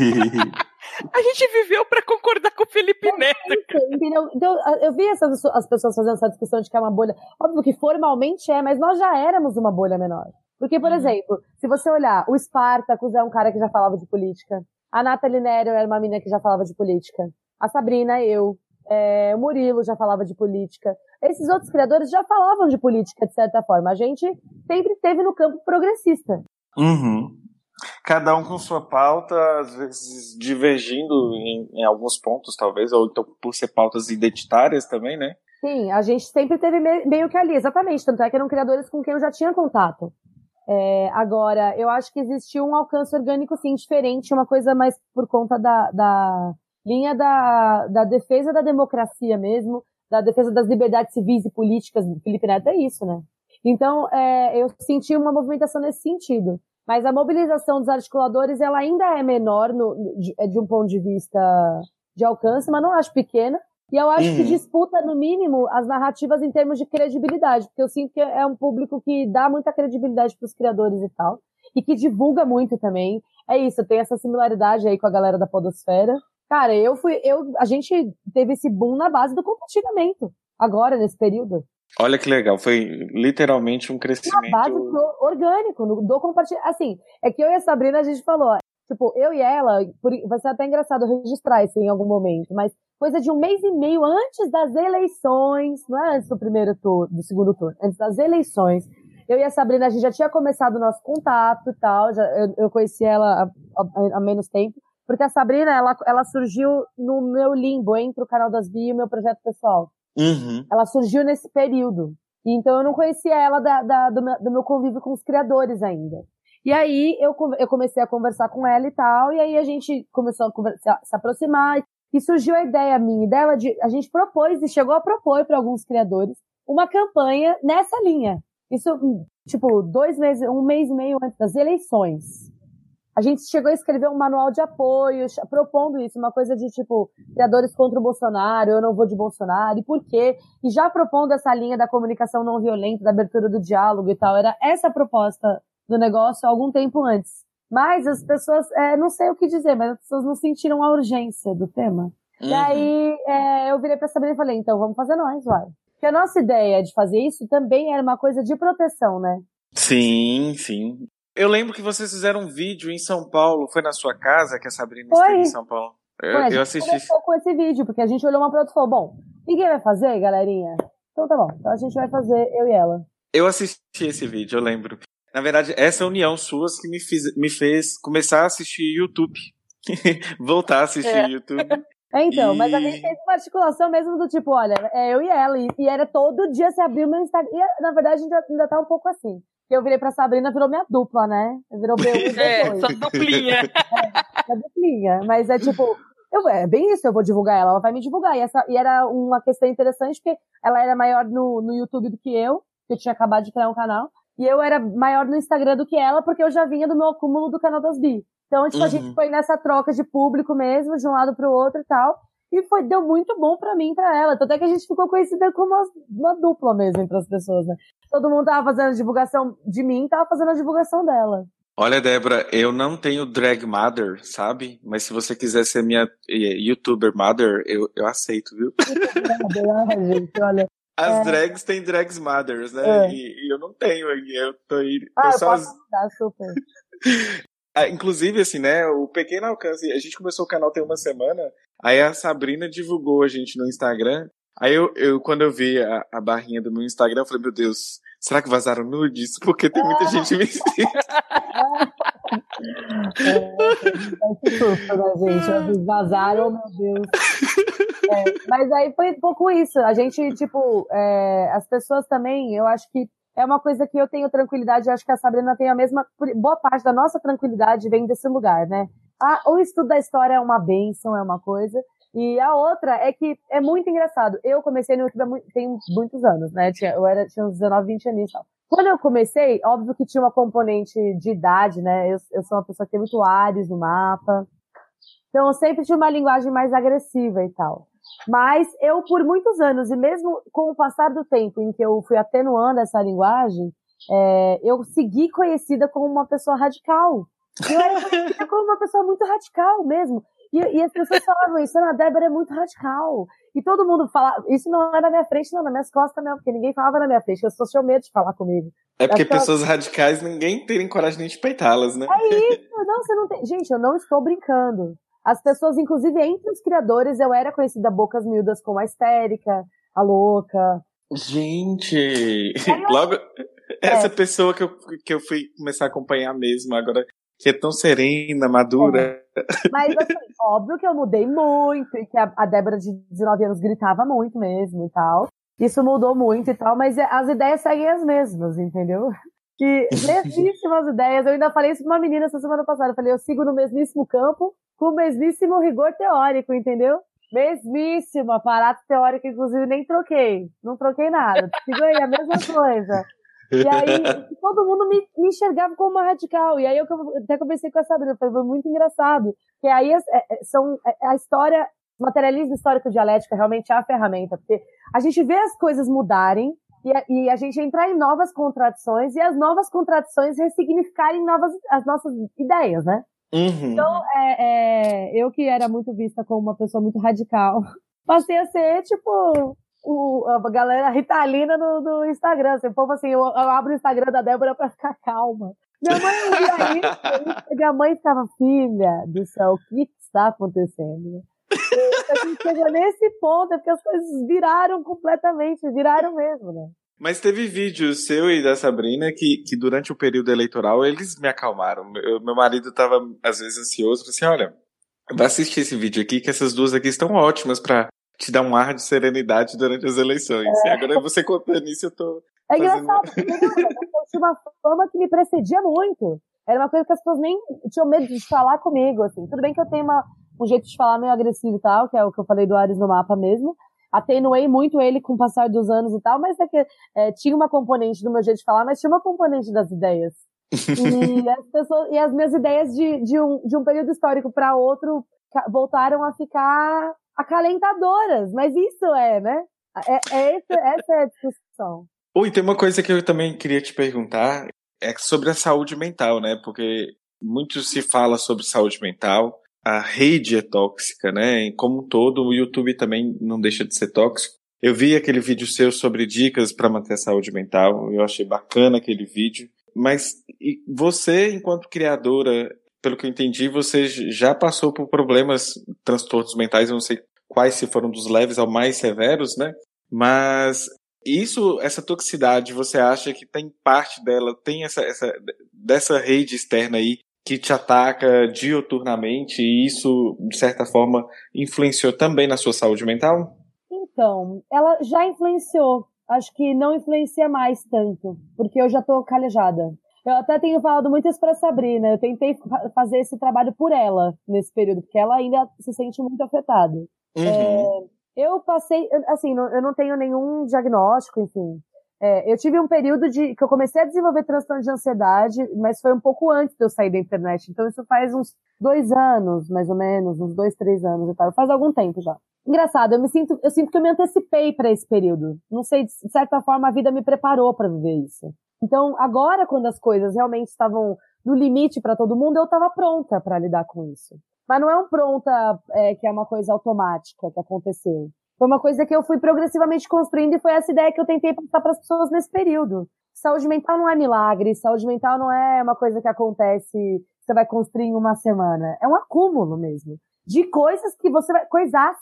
a gente viveu para concordar com o Felipe é Neto. Isso? Então, eu vi essas, as pessoas fazendo essa discussão de que é uma bolha. Óbvio que formalmente é, mas nós já éramos uma bolha menor. Porque, por uhum. exemplo, se você olhar, o Spartacus é um cara que já falava de política. A Nathalie Nero era uma menina que já falava de política. A Sabrina, eu. É, o Murilo já falava de política. Esses outros criadores já falavam de política, de certa forma. A gente sempre teve no campo progressista. Uhum. Cada um com sua pauta, às vezes divergindo em, em, alguns pontos, talvez, ou então por ser pautas identitárias também, né? Sim, a gente sempre teve meio que ali, exatamente. Tanto é que eram criadores com quem eu já tinha contato. É, agora, eu acho que existiu um alcance orgânico, sim, diferente, uma coisa mais por conta da, da linha da, da defesa da democracia mesmo, da defesa das liberdades civis e políticas Felipe Neto, é isso, né? Então, é, eu senti uma movimentação nesse sentido. Mas a mobilização dos articuladores, ela ainda é menor no, de, é de um ponto de vista de alcance, mas não acho pequena. E eu acho uhum. que disputa, no mínimo, as narrativas em termos de credibilidade, porque eu sinto que é um público que dá muita credibilidade para os criadores e tal, e que divulga muito também. É isso, tem essa similaridade aí com a galera da Podosfera. Cara, eu fui, eu, a gente teve esse boom na base do compartilhamento, agora, nesse período. Olha que legal, foi literalmente um crescimento. Na base do orgânico, do, compartilhamento. Assim, é que eu e a Sabrina, a gente falou, tipo, eu e ela, por, vai ser até engraçado registrar isso em algum momento, mas coisa de um mês e meio antes das eleições, não é antes do primeiro turno, do segundo turno, antes das eleições, eu e a Sabrina, a gente já tinha começado o nosso contato e tal, já, eu, eu conheci ela há, menos tempo, porque a Sabrina, ela, ela surgiu no meu limbo entre o canal das Bi e o meu projeto pessoal. Uhum. Ela surgiu nesse período. Então eu não conhecia ela da, da, do, meu, do meu convívio com os criadores ainda. E aí eu, eu comecei a conversar com ela e tal, e aí a gente começou a se aproximar, e surgiu a ideia minha dela de. A gente propôs e chegou a propor para alguns criadores uma campanha nessa linha. Isso, tipo, dois meses, um mês e meio antes das eleições. A gente chegou a escrever um manual de apoio, propondo isso, uma coisa de tipo, criadores contra o Bolsonaro, eu não vou de Bolsonaro, e por quê? E já propondo essa linha da comunicação não violenta, da abertura do diálogo e tal. Era essa a proposta do negócio algum tempo antes. Mas as pessoas, é, não sei o que dizer, mas as pessoas não sentiram a urgência do tema. Uhum. E aí é, eu virei pra Sabrina e falei, então vamos fazer nós, vai. Porque a nossa ideia de fazer isso também era uma coisa de proteção, né? Sim, sim. Eu lembro que vocês fizeram um vídeo em São Paulo, foi na sua casa que a Sabrina foi. esteve em São Paulo. Eu, foi, a gente eu assisti. com esse vídeo, porque a gente olhou uma pra outra e falou, bom, ninguém vai fazer, galerinha? Então tá bom, então a gente vai fazer, eu e ela. Eu assisti esse vídeo, eu lembro. Na verdade, essa união suas que me, fiz, me fez começar a assistir YouTube. Voltar a assistir é. YouTube. É, então, e... mas a gente fez uma articulação mesmo do tipo, olha, é eu e ela, e, e era todo dia se abrir o meu Instagram. E na verdade a gente ainda tá um pouco assim. Eu virei pra Sabrina, virou minha dupla, né? Virou meu É, só duplinha. É, é duplinha. Mas é tipo, eu, é bem isso, eu vou divulgar ela, ela vai me divulgar. E, essa, e era uma questão interessante, porque ela era maior no, no YouTube do que eu, que eu tinha acabado de criar um canal. E eu era maior no Instagram do que ela, porque eu já vinha do meu acúmulo do canal das Bi. Então, tipo, uhum. a gente uhum. foi nessa troca de público mesmo, de um lado pro outro e tal. E foi, deu muito bom para mim e pra ela. Tanto é que a gente ficou conhecida como uma, uma dupla mesmo entre as pessoas, né? Todo mundo tava fazendo a divulgação de mim, tava fazendo a divulgação dela. Olha, Débora, eu não tenho drag mother, sabe? Mas se você quiser ser minha eh, youtuber mother, eu, eu aceito, viu? gente, olha, as é. drags têm drags mothers, né? É. E, e, eu não tenho, eu tô aí. Ah, eu posso dar, super. ah, inclusive, assim, né? O pequeno alcance. A gente começou o canal tem uma semana. Aí a Sabrina divulgou a gente no Instagram. Aí eu, eu quando eu vi a, a barrinha do meu Instagram, eu falei, meu Deus, será que vazaram nudes? Porque tem muita gente me. É, né, gente? Vazaram, oh, meu Deus. É, mas aí foi um pouco isso. A gente, tipo, é, as pessoas também, eu acho que é uma coisa que eu tenho tranquilidade, eu acho que a Sabrina tem a mesma. Boa parte da nossa tranquilidade vem desse lugar, né? Ah, o estudo da história é uma benção, é uma coisa. E a outra é que é muito engraçado. Eu comecei no YouTube tem muitos anos, né? Eu era, tinha uns 19, 20 anos e tal. Quando eu comecei, óbvio que tinha uma componente de idade, né? Eu, eu sou uma pessoa que tem muito Ares no mapa. Então eu sempre tinha uma linguagem mais agressiva e tal. Mas eu, por muitos anos, e mesmo com o passar do tempo em que eu fui atenuando essa linguagem, é, eu segui conhecida como uma pessoa radical. Eu era como uma pessoa muito radical mesmo. E, e as pessoas falavam isso, a Débora é muito radical. E todo mundo falava, isso não é na minha frente, não, nas minhas costas não, porque ninguém falava na minha frente, eu só tinha medo de falar comigo. É porque pessoas radicais, ninguém tem coragem nem de peitá-las, né? É isso, não, você não tem. Gente, eu não estou brincando. As pessoas, inclusive entre os criadores, eu era conhecida bocas miúdas como a histérica, a louca. Gente, logo essa é. pessoa que eu, que eu fui começar a acompanhar mesmo, agora que é tão serena, madura. É. Mas assim, óbvio que eu mudei muito e que a, a Débora de 19 anos gritava muito mesmo e tal. Isso mudou muito e tal, mas as ideias seguem as mesmas, entendeu? Que mesmíssimas ideias. Eu ainda falei isso pra uma menina essa semana passada. Eu falei, eu sigo no mesmíssimo campo, com o mesmíssimo rigor teórico, entendeu? Mesmíssimo aparato teórico, inclusive nem troquei. Não troquei nada. Sigo aí a mesma coisa. E aí, todo mundo me, me, enxergava como uma radical. E aí, eu até conversei com a Sabrina, foi muito engraçado. Que aí, é, é, são, é, a história, materialismo histórico dialética realmente é a ferramenta, porque a gente vê as coisas mudarem e a, e a gente entrar em novas contradições e as novas contradições ressignificarem novas, as nossas ideias, né? Uhum. Então, é, é, eu que era muito vista como uma pessoa muito radical, passei a ser, tipo, o, a galera ritalina no, no Instagram. Assim, o povo assim, eu, eu, abro o Instagram da Débora pra ficar calma. Minha mãe via isso, minha mãe ficava, filha do céu, o que está acontecendo? gente chegou nesse ponto, é porque as coisas viraram completamente, viraram mesmo, né? Mas teve vídeo seu e da Sabrina que, que durante o período eleitoral eles me acalmaram. Meu, meu marido estava às vezes ansioso, falou assim, olha, vai assistir esse vídeo aqui que essas duas aqui estão ótimas para te dar um ar de serenidade durante as eleições. É. E agora você contando isso, eu tô. É fazendo... engraçado, porque eu tinha uma fama que me precedia muito. Era uma coisa que as pessoas nem tinham medo de falar comigo, assim. Tudo bem que eu tenho uma, um jeito de falar meio agressivo e tal, que é o que eu falei do Ares no mapa mesmo. Atenuei muito ele com o passar dos anos e tal, mas é que é, tinha uma componente do meu jeito de falar, mas tinha uma componente das ideias. e, as pessoas, e as minhas ideias de, de, um, de um período histórico para outro voltaram a ficar acalentadoras, mas isso é, né? É, é esse, essa é a discussão. Oi, tem uma coisa que eu também queria te perguntar, é sobre a saúde mental, né? Porque muito se fala sobre saúde mental, a rede é tóxica, né? Como um todo, o YouTube também não deixa de ser tóxico. Eu vi aquele vídeo seu sobre dicas para manter a saúde mental, eu achei bacana aquele vídeo. Mas você, enquanto criadora, pelo que eu entendi, você já passou por problemas, transtornos mentais, eu não sei quais se foram dos leves ao mais severos, né? Mas isso, essa toxicidade, você acha que tem parte dela, tem essa, essa dessa rede externa aí que te ataca dioturnamente e isso, de certa forma, influenciou também na sua saúde mental? Então, ela já influenciou. Acho que não influencia mais tanto, porque eu já tô calejada. Eu até tenho falado muito isso pra Sabrina. Eu tentei fazer esse trabalho por ela nesse período, porque ela ainda se sente muito afetada. Uhum. É, eu passei, assim, eu não tenho nenhum diagnóstico, enfim. É, eu tive um período de que eu comecei a desenvolver transtorno de ansiedade, mas foi um pouco antes de eu sair da internet. Então isso faz uns dois anos, mais ou menos, uns dois, três anos e tal. Faz algum tempo já. Engraçado, eu me sinto, eu sinto que eu me antecipei para esse período. Não sei, de certa forma a vida me preparou para viver isso. Então, agora, quando as coisas realmente estavam no limite para todo mundo, eu estava pronta para lidar com isso. Mas não é um pronta é, que é uma coisa automática que aconteceu. Foi uma coisa que eu fui progressivamente construindo e foi essa ideia que eu tentei passar para as pessoas nesse período. Saúde mental não é milagre, saúde mental não é uma coisa que acontece, você vai construir em uma semana. É um acúmulo mesmo de coisas que você vai, coisas,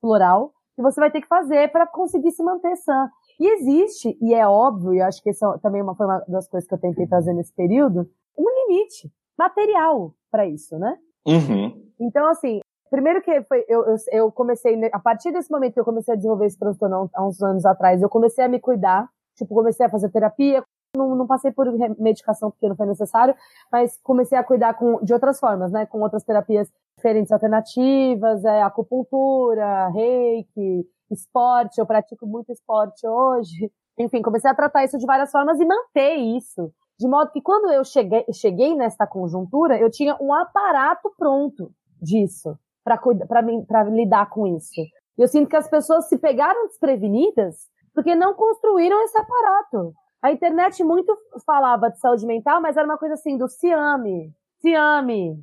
plural, que você vai ter que fazer para conseguir se manter sã. E existe, e é óbvio, e acho que isso também é foi uma das coisas que eu tentei trazer nesse período, um limite material para isso, né? Uhum. Então, assim, primeiro que foi, eu, eu, eu, comecei, a partir desse momento que eu comecei a desenvolver esse transtorno há uns anos atrás, eu comecei a me cuidar, tipo, comecei a fazer terapia, não, não passei por medicação porque não foi necessário, mas comecei a cuidar com, de outras formas, né, com outras terapias diferentes alternativas, é, acupuntura, reiki, esporte, eu pratico muito esporte hoje. Enfim, comecei a tratar isso de várias formas e manter isso. De modo que quando eu cheguei, cheguei nesta conjuntura, eu tinha um aparato pronto disso, para lidar com isso. Eu sinto que as pessoas se pegaram desprevenidas porque não construíram esse aparato. A internet muito falava de saúde mental, mas era uma coisa assim do se ame, se ame,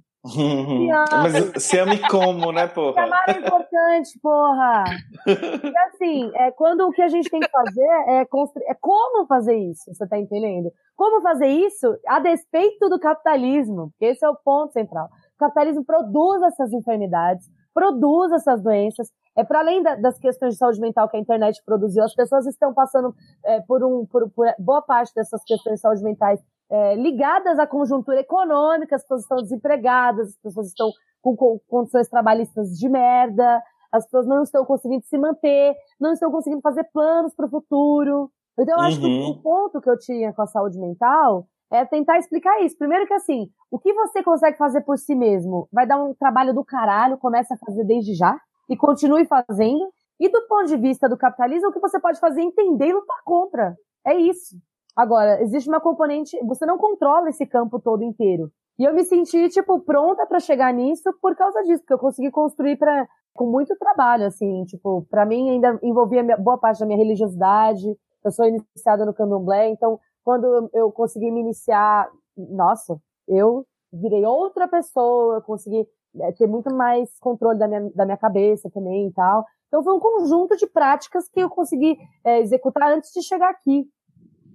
Mas se ame como, né, porra? Amar é importante, porra. E assim, é, quando o que a gente tem que fazer é, construir, é como fazer isso, você tá entendendo? Como fazer isso a despeito do capitalismo, esse é o ponto central. O capitalismo produz essas enfermidades, produz essas doenças. É para além da, das questões de saúde mental que a internet produziu, as pessoas estão passando é, por, um, por, por boa parte dessas questões de saúde mentais é, ligadas à conjuntura econômica, as pessoas estão desempregadas, as pessoas estão com, com condições trabalhistas de merda, as pessoas não estão conseguindo se manter, não estão conseguindo fazer planos para o futuro. Então, eu acho uhum. que o ponto que eu tinha com a saúde mental é tentar explicar isso. Primeiro que assim, o que você consegue fazer por si mesmo vai dar um trabalho do caralho, comece a fazer desde já e continue fazendo. E do ponto de vista do capitalismo, o que você pode fazer é entender e lutar contra. É isso. Agora, existe uma componente, você não controla esse campo todo inteiro. E eu me senti, tipo, pronta para chegar nisso por causa disso, porque eu consegui construir para com muito trabalho, assim, tipo, para mim ainda envolvia boa parte da minha religiosidade. Eu sou iniciada no candomblé, então quando eu consegui me iniciar, nossa, eu virei outra pessoa, consegui é, ter muito mais controle da minha, da minha cabeça também e tal. Então foi um conjunto de práticas que eu consegui é, executar antes de chegar aqui.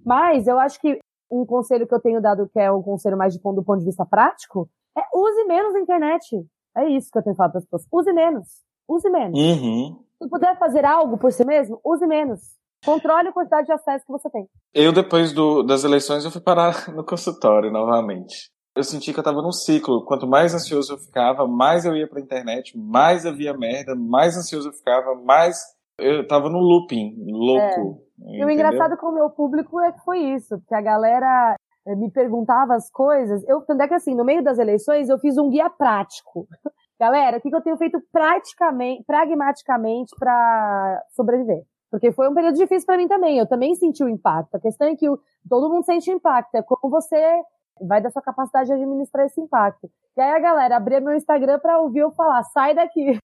Mas eu acho que um conselho que eu tenho dado, que é um conselho mais de, do ponto de vista prático, é use menos a internet. É isso que eu tenho falado para as pessoas. Use menos. Use menos. Uhum. Se puder fazer algo por si mesmo, use menos. Controle a quantidade de acesso que você tem. Eu, depois do, das eleições, eu fui parar no consultório novamente. Eu senti que eu tava num ciclo. Quanto mais ansioso eu ficava, mais eu ia pra internet, mais havia merda, mais ansioso eu ficava, mais eu tava no looping, louco. É. E o engraçado com o meu público é que foi isso, porque a galera eh, me perguntava as coisas. Eu, tanto é que assim, no meio das eleições, eu fiz um guia prático. Galera, o que, que eu tenho feito praticamente, pragmaticamente para sobreviver? Porque foi um período difícil para mim também. Eu também senti o impacto. A questão é que o, todo mundo sente impacto. É como você vai da sua capacidade de administrar esse impacto. E aí a galera abria meu Instagram para ouvir eu falar: sai daqui.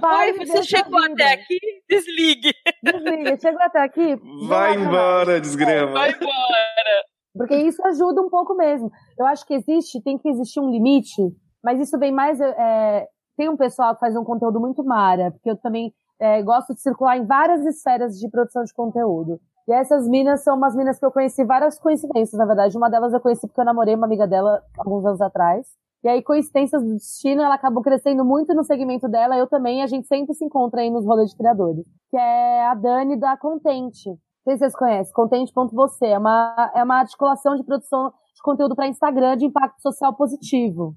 Vai, você chegou até aqui, desligue. Desligue, chegou até aqui. Vai embora, desgrama. Vai embora. Porque isso ajuda um pouco mesmo. Eu acho que existe, tem que existir um limite, mas isso vem mais. É, tem um pessoal que faz um conteúdo muito mara, porque eu também é, gosto de circular em várias esferas de produção de conteúdo. E essas minas são umas minas que eu conheci várias coincidências, na verdade. Uma delas eu conheci porque eu namorei uma amiga dela alguns anos atrás. E aí, coincidências do destino, ela acabou crescendo muito no segmento dela, eu também, a gente sempre se encontra aí nos rolês de criadores. Que é a Dani da Contente. Não sei se vocês conhecem, contente.você. É uma, é uma articulação de produção de conteúdo para Instagram de impacto social positivo.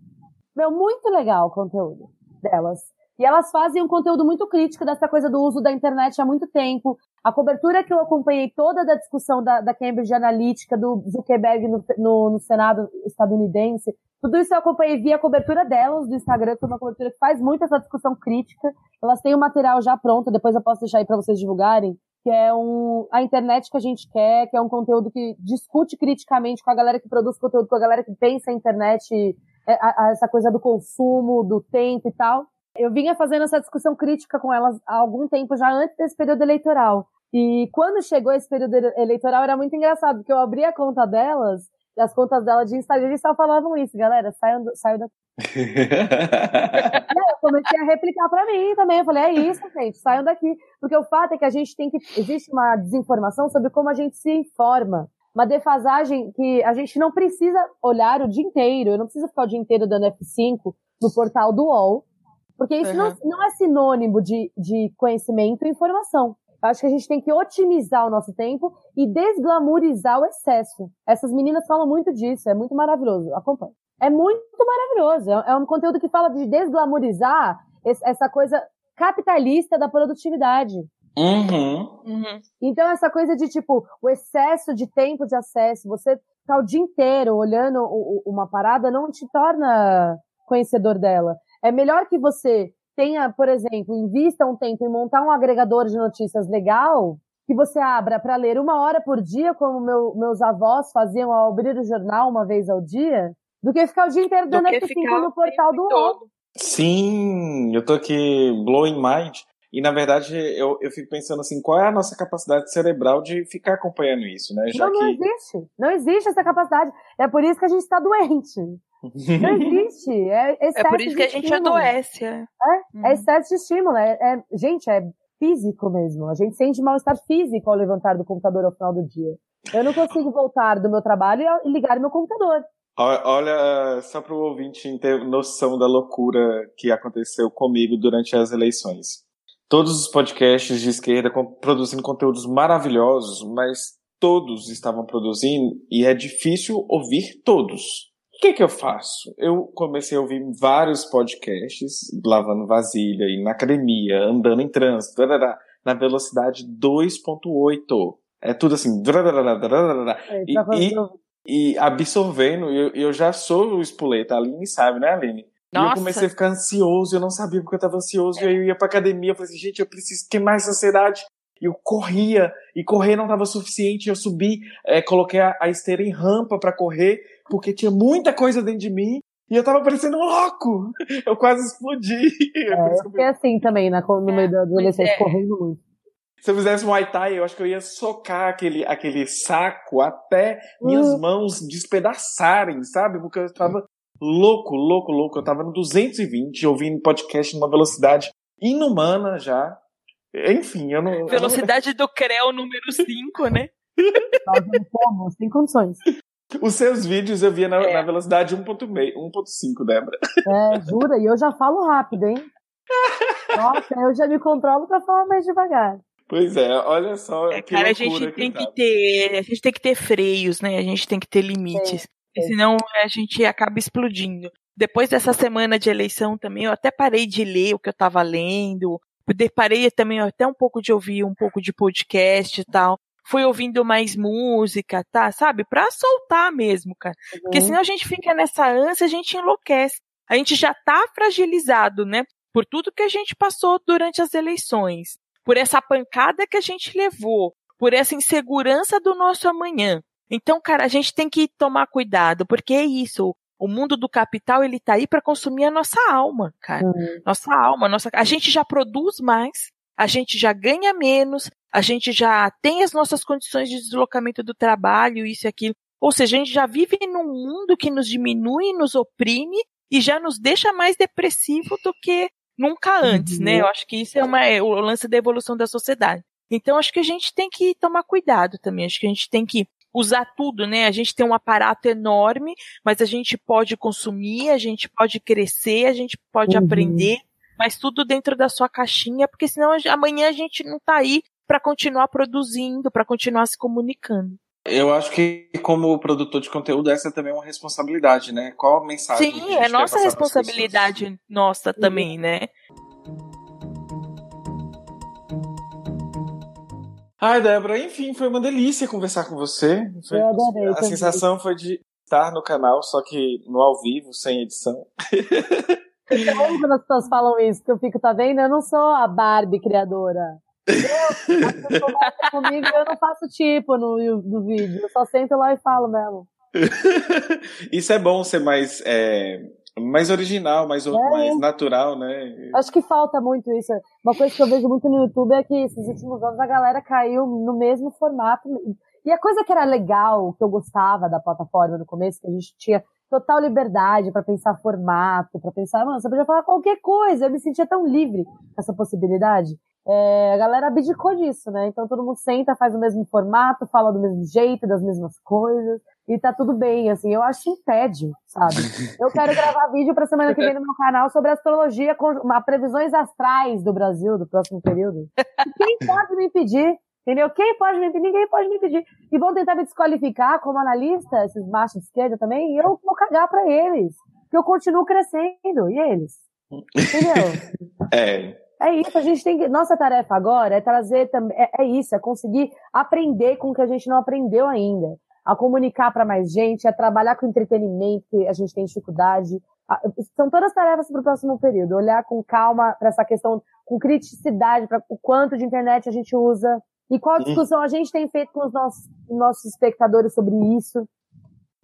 Meu, muito legal o conteúdo delas. E elas fazem um conteúdo muito crítico dessa coisa do uso da internet há muito tempo. A cobertura que eu acompanhei toda da discussão da, da Cambridge Analytica, do Zuckerberg no, no, no Senado estadunidense, tudo isso eu acompanhei via cobertura delas do Instagram, que é uma cobertura que faz muito essa discussão crítica. Elas têm o um material já pronto, depois eu posso deixar aí para vocês divulgarem, que é um, a internet que a gente quer, que é um conteúdo que discute criticamente com a galera que produz conteúdo, com a galera que pensa a internet, é, essa coisa do consumo, do tempo e tal. Eu vinha fazendo essa discussão crítica com elas há algum tempo, já antes desse período eleitoral. E quando chegou esse período eleitoral era muito engraçado, porque eu abri a conta delas as contas dela de Instagram, eles só falavam isso, galera, saiam, saiam daqui. eu comecei a replicar para mim também. Eu falei, é isso, gente, saiam daqui. Porque o fato é que a gente tem que. Existe uma desinformação sobre como a gente se informa. Uma defasagem que a gente não precisa olhar o dia inteiro. Eu não preciso ficar o dia inteiro dando F5 no portal do UOL. Porque isso uhum. não, não é sinônimo de, de conhecimento e informação. Acho que a gente tem que otimizar o nosso tempo e desglamorizar o excesso. Essas meninas falam muito disso, é muito maravilhoso. Acompanhe. É muito maravilhoso. É, é um conteúdo que fala de desglamorizar essa coisa capitalista da produtividade. Uhum. Uhum. Então, essa coisa de, tipo, o excesso de tempo de acesso, você tá o dia inteiro olhando uma parada, não te torna conhecedor dela. É melhor que você tenha, por exemplo, invista um tempo em montar um agregador de notícias legal, que você abra para ler uma hora por dia, como meu, meus avós faziam ao abrir o jornal uma vez ao dia, do que ficar o dia inteiro dando F5 no portal do UOL. Sim, eu tô aqui blowing mind. E na verdade eu, eu fico pensando assim, qual é a nossa capacidade cerebral de ficar acompanhando isso, né? Já não, que... não existe. Não existe essa capacidade. É por isso que a gente está doente. Não existe. É, é por isso que a gente estímulo. adoece. É, é, uhum. é excesso de estímulo. É, é, gente, é físico mesmo. A gente sente mal-estar físico ao levantar do computador ao final do dia. Eu não consigo voltar do meu trabalho e ligar meu computador. Olha, só para o ouvinte ter noção da loucura que aconteceu comigo durante as eleições. Todos os podcasts de esquerda produzindo conteúdos maravilhosos, mas todos estavam produzindo e é difícil ouvir todos. O que, que eu faço? Eu comecei a ouvir vários podcasts, lavando vasilha, e na academia, andando em trânsito, na velocidade 2.8. É tudo assim. É, e, e, e absorvendo, eu, eu já sou o espoleta, a Aline sabe, né, Aline? Nossa. E eu comecei a ficar ansioso, eu não sabia porque eu tava ansioso, é. e aí eu ia pra academia, eu falei assim, gente, eu preciso queimar essa ansiedade. E eu corria, e correr não tava suficiente, eu subi, é, coloquei a, a esteira em rampa para correr, porque tinha muita coisa dentro de mim, e eu tava parecendo um louco! Eu quase explodi. É, eu fiquei assim também, na, no meio da adolescência, é. correndo muito se eu fizesse Muay Thai, eu acho que eu ia socar aquele, aquele saco até minhas uhum. mãos despedaçarem, sabe? Porque eu tava louco, louco, louco. Eu tava no 220, ouvindo podcast numa velocidade inumana já. Enfim, eu não. Velocidade eu não... do CREO número 5, né? Fazendo como? Sem condições. Os seus vídeos eu via na, é. na velocidade 1.5, Débora. É, jura? E eu já falo rápido, hein? Nossa, eu já me controlo pra falar mais devagar. Pois é, olha só. É, cara, a gente tem que, que ter. A gente tem que ter freios, né? A gente tem que ter limites. É, é. Senão a gente acaba explodindo. Depois dessa semana de eleição também, eu até parei de ler o que eu estava lendo. Parei também até um pouco de ouvir um pouco de podcast e tal. Fui ouvindo mais música, tá? Sabe? Pra soltar mesmo, cara. Uhum. Porque senão a gente fica nessa ânsia, a gente enlouquece. A gente já tá fragilizado, né? Por tudo que a gente passou durante as eleições por essa pancada que a gente levou, por essa insegurança do nosso amanhã. Então, cara, a gente tem que tomar cuidado, porque é isso. O mundo do capital, ele tá aí para consumir a nossa alma, cara. Uhum. Nossa alma, nossa, a gente já produz mais, a gente já ganha menos, a gente já tem as nossas condições de deslocamento do trabalho, isso e aquilo. Ou seja, a gente já vive num mundo que nos diminui, nos oprime e já nos deixa mais depressivo do que nunca antes, né? uhum. né? Eu acho que isso é, uma, é o lance da evolução da sociedade. Então, acho que a gente tem que tomar cuidado também. Acho que a gente tem que usar tudo, né? A gente tem um aparato enorme, mas a gente pode consumir, a gente pode crescer, a gente pode uhum. aprender, mas tudo dentro da sua caixinha, porque senão amanhã a gente não tá aí para continuar produzindo, para continuar se comunicando. Eu acho que, como produtor de conteúdo, essa também é uma responsabilidade, né? Qual a mensagem? Sim, é nossa responsabilidade, nossa também, né? Ai, Débora, enfim, foi uma delícia conversar com você. Foi, eu adorei. A sensação foi de estar no canal, só que no ao vivo, sem edição. Eu amo quando as pessoas falam isso, que eu fico, tá vendo? Eu não sou a Barbie criadora. Eu, comigo, eu não faço tipo no, no vídeo, eu só sento lá e falo mesmo. Isso é bom ser mais, é, mais original, mais, é. mais natural, né? Acho que falta muito isso. Uma coisa que eu vejo muito no YouTube é que esses últimos anos a galera caiu no mesmo formato. E a coisa que era legal, que eu gostava da plataforma no começo, que a gente tinha total liberdade para pensar formato, para pensar, mano, você podia falar qualquer coisa, eu me sentia tão livre com essa possibilidade é, a galera abdicou disso, né? Então todo mundo senta, faz o mesmo formato, fala do mesmo jeito, das mesmas coisas, e tá tudo bem, assim. Eu acho um tédio, sabe? Eu quero gravar vídeo pra semana que vem no meu canal sobre astrologia, com previsões astrais do Brasil, do próximo período. quem pode me impedir? Entendeu? Quem pode me impedir? Ninguém pode me impedir. E vão tentar me desqualificar como analista, esses machos de esquerda também, e eu vou cagar pra eles. Que eu continuo crescendo. E eles? Entendeu? É. É isso, a gente tem que. Nossa tarefa agora é trazer também. É, é, isso, é conseguir aprender com o que a gente não aprendeu ainda. A comunicar para mais gente, a trabalhar com entretenimento, que a gente tem dificuldade. São todas tarefas para o próximo período. Olhar com calma para essa questão, com criticidade, para o quanto de internet a gente usa. E qual discussão a gente tem feito com os nossos, nossos espectadores sobre isso.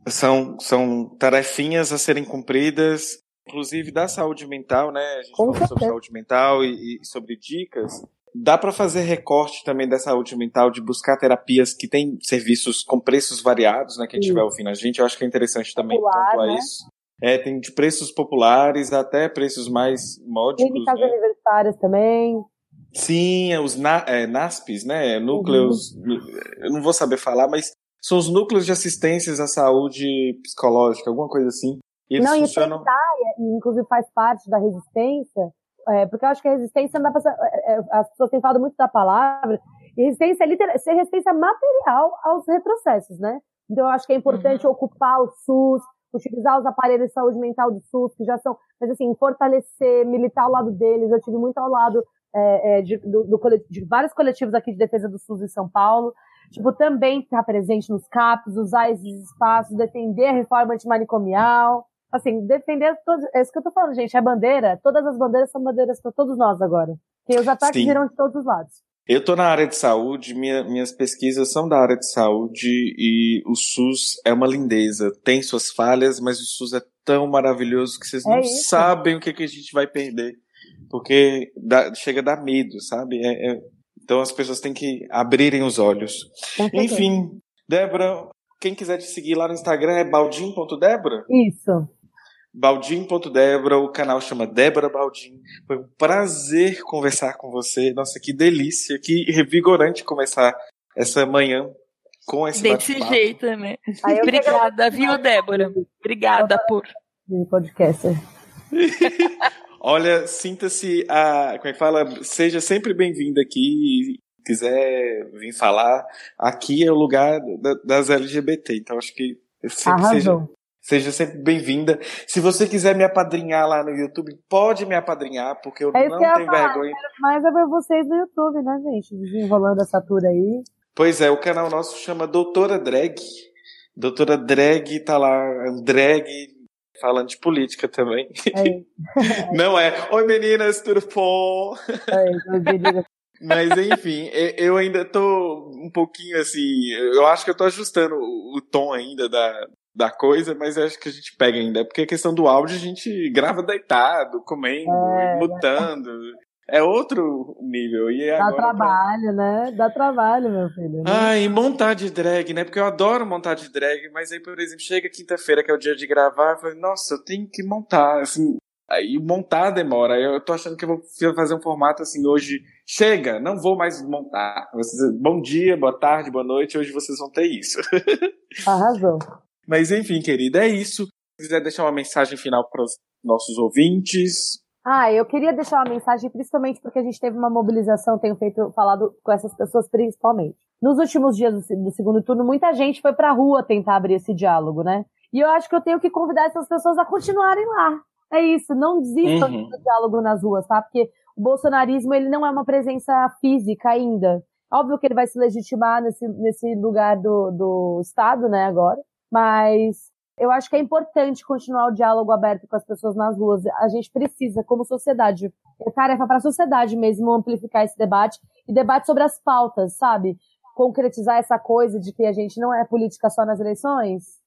São, são tarefinhas a serem cumpridas inclusive da saúde mental, né? A gente Com falou sobre saúde mental e, e sobre dicas. Dá para fazer recorte também da saúde mental, de buscar terapias que têm serviços com preços variados, né? Quem estiver ouvindo a gente, eu acho que é interessante também Popular, pontuar né? isso. É, tem de preços populares até preços mais módicos. Clínicas né? universitárias também. Sim, os na, é, NASPs, né? Núcleos. Uhum. Eu não vou saber falar, mas são os núcleos de assistências à saúde psicológica, alguma coisa assim. E eles não, funcionam... e inclusive faz parte da resistência, é, porque eu acho que a resistência não dá pra, é, é, as pessoas têm falado muito da palavra, e resistência é literal, ser resistência material aos retrocessos, né? Então eu acho que é importante uhum. ocupar o SUS, utilizar os aparelhos de saúde mental do SUS, que já são, mas assim, fortalecer, militar ao lado deles. Eu tive muito ao lado é, é, de, do, do, de vários coletivos aqui de defesa do SUS em São Paulo. Tipo, também estar presente nos CAPs, usar esses espaços, defender a reforma antimanicomial. Assim, defender todos. É isso que eu tô falando, gente. É bandeira. Todas as bandeiras são bandeiras para todos nós agora. Porque os ataques viram de todos os lados. Eu estou na área de saúde, minha, minhas pesquisas são da área de saúde e o SUS é uma lindeza. Tem suas falhas, mas o SUS é tão maravilhoso que vocês é não isso. sabem o que, que a gente vai perder. Porque dá, chega a dar medo, sabe? É, é, então as pessoas têm que abrirem os olhos. Enfim, Débora, quem quiser te seguir lá no Instagram é baldim.débora? Isso. Baldim.débora, o canal chama Débora Baldim. Foi um prazer conversar com você. Nossa, que delícia, que revigorante começar essa manhã com esse Desse jeito, né? Obrigada, viu, Débora? Obrigada por. Podcaster. Olha, sinta-se a. Como é que fala? Seja sempre bem-vinda aqui quiser vir falar, aqui é o lugar das LGBT. Então acho que sempre seja, Seja sempre bem-vinda. Se você quiser me apadrinhar lá no YouTube, pode me apadrinhar, porque eu é não tenho falar, vergonha. Mas é ver vocês no YouTube, né, gente? Desenrolando essa tour aí. Pois é, o canal nosso chama Doutora Drag. Doutora Drag tá lá, drag falando de política também. É. não é. Oi meninas, tudo bom? É, Mas enfim, eu ainda tô um pouquinho assim. Eu acho que eu tô ajustando o tom ainda da, da coisa, mas acho que a gente pega ainda. Porque a questão do áudio a gente grava deitado, comendo, é, mutando. É outro nível. E Dá trabalho, né? Dá trabalho, meu filho. Né? Ah, e montar de drag, né? Porque eu adoro montar de drag, mas aí, por exemplo, chega quinta-feira, que é o dia de gravar, eu falo, nossa, eu tenho que montar, assim. Aí montar demora. Eu tô achando que eu vou fazer um formato assim hoje. Chega, não vou mais montar. Vocês, bom dia, boa tarde, boa noite. Hoje vocês vão ter isso. Arrasou. Mas enfim, querida, é isso. Se quiser deixar uma mensagem final para os nossos ouvintes. Ah, eu queria deixar uma mensagem, principalmente porque a gente teve uma mobilização, tenho feito falado com essas pessoas principalmente. Nos últimos dias do, do segundo turno, muita gente foi pra rua tentar abrir esse diálogo, né? E eu acho que eu tenho que convidar essas pessoas a continuarem lá. É isso, não desistam uhum. do diálogo nas ruas, tá? Porque o bolsonarismo, ele não é uma presença física ainda. Óbvio que ele vai se legitimar nesse, nesse lugar do, do Estado, né, agora mas eu acho que é importante continuar o diálogo aberto com as pessoas nas ruas. A gente precisa, como sociedade, é tarefa para a sociedade mesmo amplificar esse debate e debate sobre as pautas, sabe? Concretizar essa coisa de que a gente não é política só nas eleições.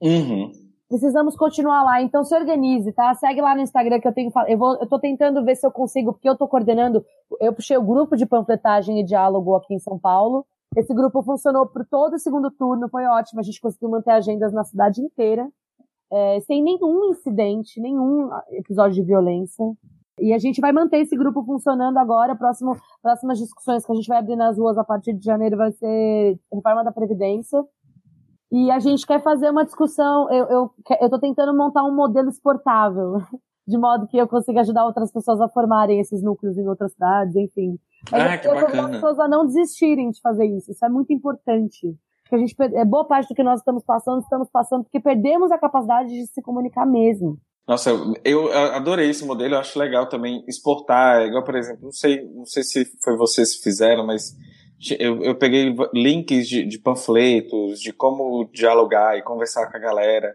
Uhum. Precisamos continuar lá, então se organize, tá? Segue lá no Instagram que eu tenho eu vou, eu tô tentando ver se eu consigo, porque eu tô coordenando, eu puxei o grupo de panfletagem e diálogo aqui em São Paulo, esse grupo funcionou por todo o segundo turno, foi ótimo. A gente conseguiu manter agendas na cidade inteira, é, sem nenhum incidente, nenhum episódio de violência. E a gente vai manter esse grupo funcionando agora. Próximo, próximas discussões que a gente vai abrir nas ruas a partir de janeiro vai ser reforma da Previdência. E a gente quer fazer uma discussão. Eu, eu, eu tô tentando montar um modelo exportável, de modo que eu consiga ajudar outras pessoas a formarem esses núcleos em outras cidades, enfim. Ah, que bacana. as pessoas a não desistirem de fazer isso. Isso é muito importante. Porque a gente, é boa parte do que nós estamos passando, estamos passando porque perdemos a capacidade de se comunicar mesmo. Nossa, eu adorei esse modelo, eu acho legal também exportar, igual, por exemplo, não sei, não sei se foi vocês que fizeram, mas eu, eu peguei links de, de panfletos, de como dialogar e conversar com a galera.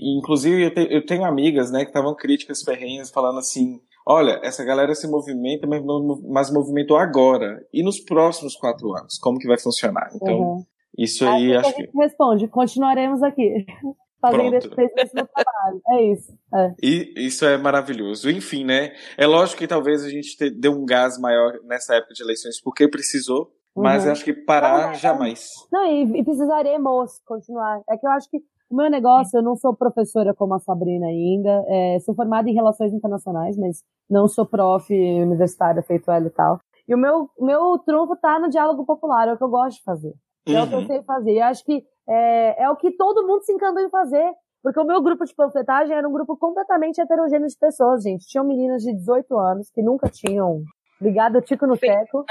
Inclusive, eu, te, eu tenho amigas, né, que estavam críticas ferrenhas, falando assim, olha, essa galera se movimenta, mas, mas movimentou agora. E nos próximos quatro anos? Como que vai funcionar? Então, uhum. isso aí acho que... responde, continuaremos aqui. fazendo esse, trabalho. É isso. É. E isso é maravilhoso. Enfim, né? É lógico que talvez a gente te, dê um gás maior nessa época de eleições porque precisou, mas uhum. acho que parar não, é, jamais. Não, e, e precisaremos continuar. É que eu acho que o meu negócio, eu não sou professora como a Sabrina ainda, é, sou formada em relações internacionais, mas não sou prof universitária feito ela e tal. E o meu, meu trunfo tá no diálogo popular, é o que eu gosto de fazer. É uhum. o que eu uhum. sei fazer. E acho que é, é o que todo mundo se encantou em fazer. Porque o meu grupo de panfletagem era um grupo completamente heterogêneo de pessoas, gente. Tinham meninas de 18 anos que nunca tinham ligado o tico no teco.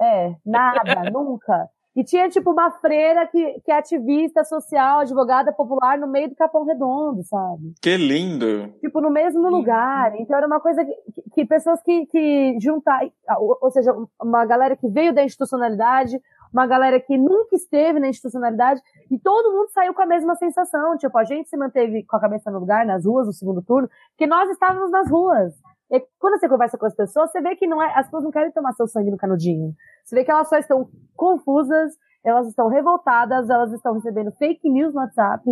É, nada, nunca. E tinha, tipo, uma freira que, que é ativista social, advogada popular no meio do Capão Redondo, sabe? Que lindo! Tipo, no mesmo lugar. Então era uma coisa que, que, que pessoas que, que juntar, ou, ou seja, uma galera que veio da institucionalidade, uma galera que nunca esteve na institucionalidade, e todo mundo saiu com a mesma sensação. Tipo, a gente se manteve com a cabeça no lugar, nas ruas, no segundo turno, porque nós estávamos nas ruas. E quando você conversa com as pessoas, você vê que não é, as pessoas não querem tomar seu sangue no canudinho. Você vê que elas só estão confusas, elas estão revoltadas, elas estão recebendo fake news no WhatsApp.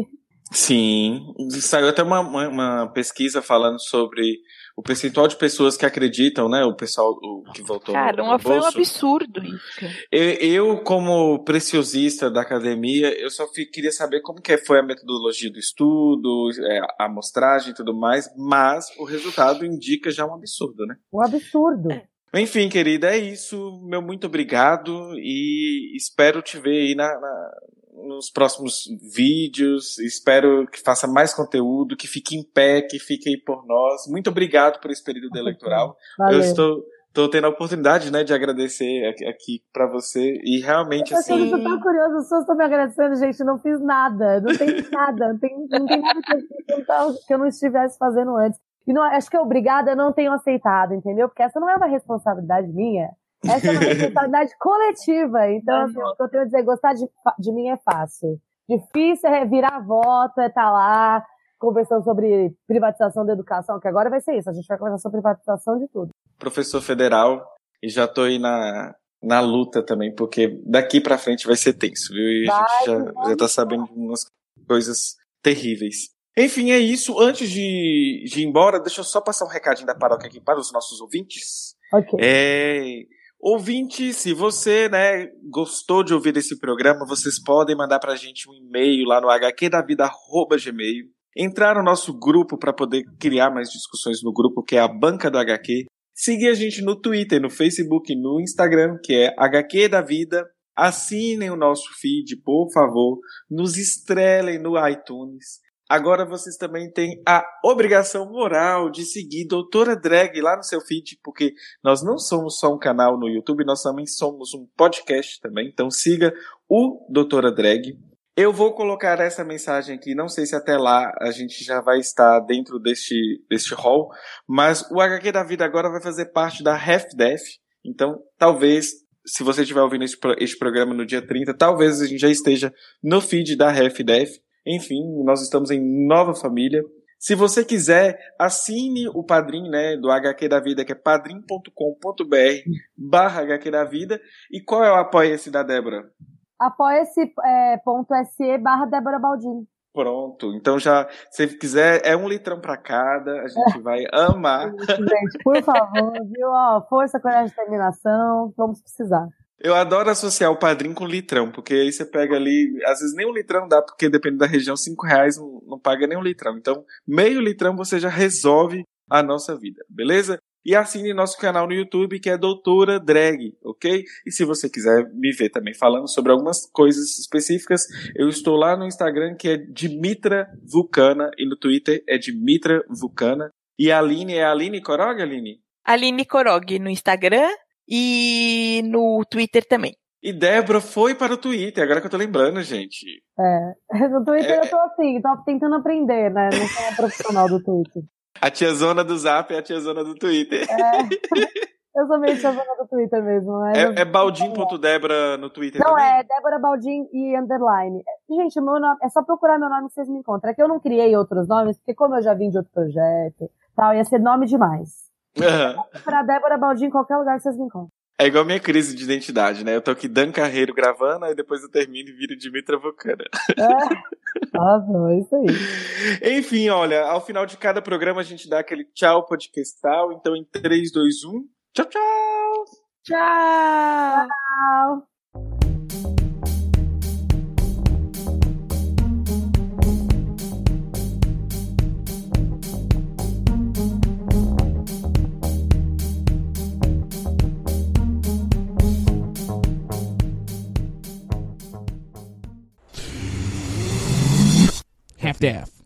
Sim, saiu até uma, uma, uma, pesquisa falando sobre o percentual de pessoas que acreditam, né? O pessoal o, que votou Cara, no, no foi um absurdo isso. Eu, eu, como preciosista da academia, eu só queria saber como que foi a metodologia do estudo, é, a amostragem e tudo mais, mas o resultado indica já um absurdo, né? Um absurdo. É. Enfim, querida, é isso. Meu muito obrigado e espero te ver aí na, na nos próximos vídeos. Espero que faça mais conteúdo, que fique em pé, que fique aí por nós. Muito obrigado por esse período eleitoral. Valeu. Eu estou tô tendo a oportunidade, né, de agradecer aqui, para você e realmente eu assim. Eu tô tão curioso, as pessoas estão me agradecendo, gente, não fiz nada, não tem nada, não tem, não tem nada que eu, que eu não estivesse fazendo antes. E não, acho que é obrigada, eu não tenho aceitado, entendeu? Porque essa não é uma responsabilidade minha. Essa é uma responsabilidade coletiva. Então, assim, o que eu tenho a dizer, gostar de, de mim é fácil. Difícil é virar voto, é estar tá lá conversando sobre privatização da educação, que agora vai ser isso. A gente vai conversar sobre privatização de tudo. Professor federal, e já estou aí na, na luta também, porque daqui para frente vai ser tenso, viu? E vai, a gente já, já tá sabendo umas coisas terríveis. Enfim, é isso. Antes de, de ir embora, deixa eu só passar um recadinho da paróquia aqui para os nossos ouvintes. Ok. É, Ouvinte, se você né, gostou de ouvir esse programa, vocês podem mandar para a gente um e-mail lá no hqdavida.gmail. Entrar no nosso grupo para poder criar mais discussões no grupo, que é a Banca do HQ. Seguir a gente no Twitter, no Facebook, no Instagram, que é HQ da Vida. Assinem o nosso feed, por favor. Nos estrelem no iTunes. Agora vocês também têm a obrigação moral de seguir Doutora Drag lá no seu feed, porque nós não somos só um canal no YouTube, nós também somos um podcast também. Então siga o Doutora Drag. Eu vou colocar essa mensagem aqui, não sei se até lá a gente já vai estar dentro deste, deste hall, mas o HQ da Vida agora vai fazer parte da Half Death. Então, talvez, se você estiver ouvindo este, programa no dia 30, talvez a gente já esteja no feed da Half Death. Enfim, nós estamos em nova família. Se você quiser, assine o padrinho né, do HQ da Vida, que é padrim.com.br barra HQ da Vida. E qual é o apoia-se da Débora? Apoia-se é, ponto .se barra Débora Baldini. Pronto, então já, se quiser, é um litrão para cada, a gente é. vai amar. Gente, por favor, viu? Ó, força, coragem determinação, vamos precisar. Eu adoro associar o padrinho com litrão, porque aí você pega ali, às vezes nem um litrão dá, porque depende da região, cinco reais não, não paga nem um litrão. Então, meio litrão você já resolve a nossa vida, beleza? E assine nosso canal no YouTube, que é Doutora Drag, ok? E se você quiser me ver também falando sobre algumas coisas específicas, eu estou lá no Instagram, que é Dimitra Vulcana, e no Twitter é Dimitra Vulcana. E a Aline é a Aline Korog, Aline? Aline Korog no Instagram e no Twitter também. E Débora foi para o Twitter, agora que eu tô lembrando, gente. É, no Twitter é... eu tô assim, tô tentando aprender, né? Não sou uma profissional do Twitter. A tiazona do Zap é a tiazona do Twitter. É. Eu sou meio tiazona do Twitter mesmo. Né? É, é baldim.débora no Twitter Não, também? é Débora Baldim e underline. Gente, meu nome, é só procurar meu nome que vocês me encontram. É que eu não criei outros nomes, porque como eu já vim de outro projeto, tal, ia ser nome demais. Uhum. Pra Débora Baldinho em qualquer lugar que vocês me encontram. É igual minha crise de identidade, né? Eu tô aqui Dan Carreiro gravando, aí depois eu termino e viro Dimitra Vulcana. É. Ah, Nossa, é isso aí. Enfim, olha, ao final de cada programa a gente dá aquele tchau podcastal. Então, em 3, 2, 1. Tchau, tchau! Tchau! tchau. half to half.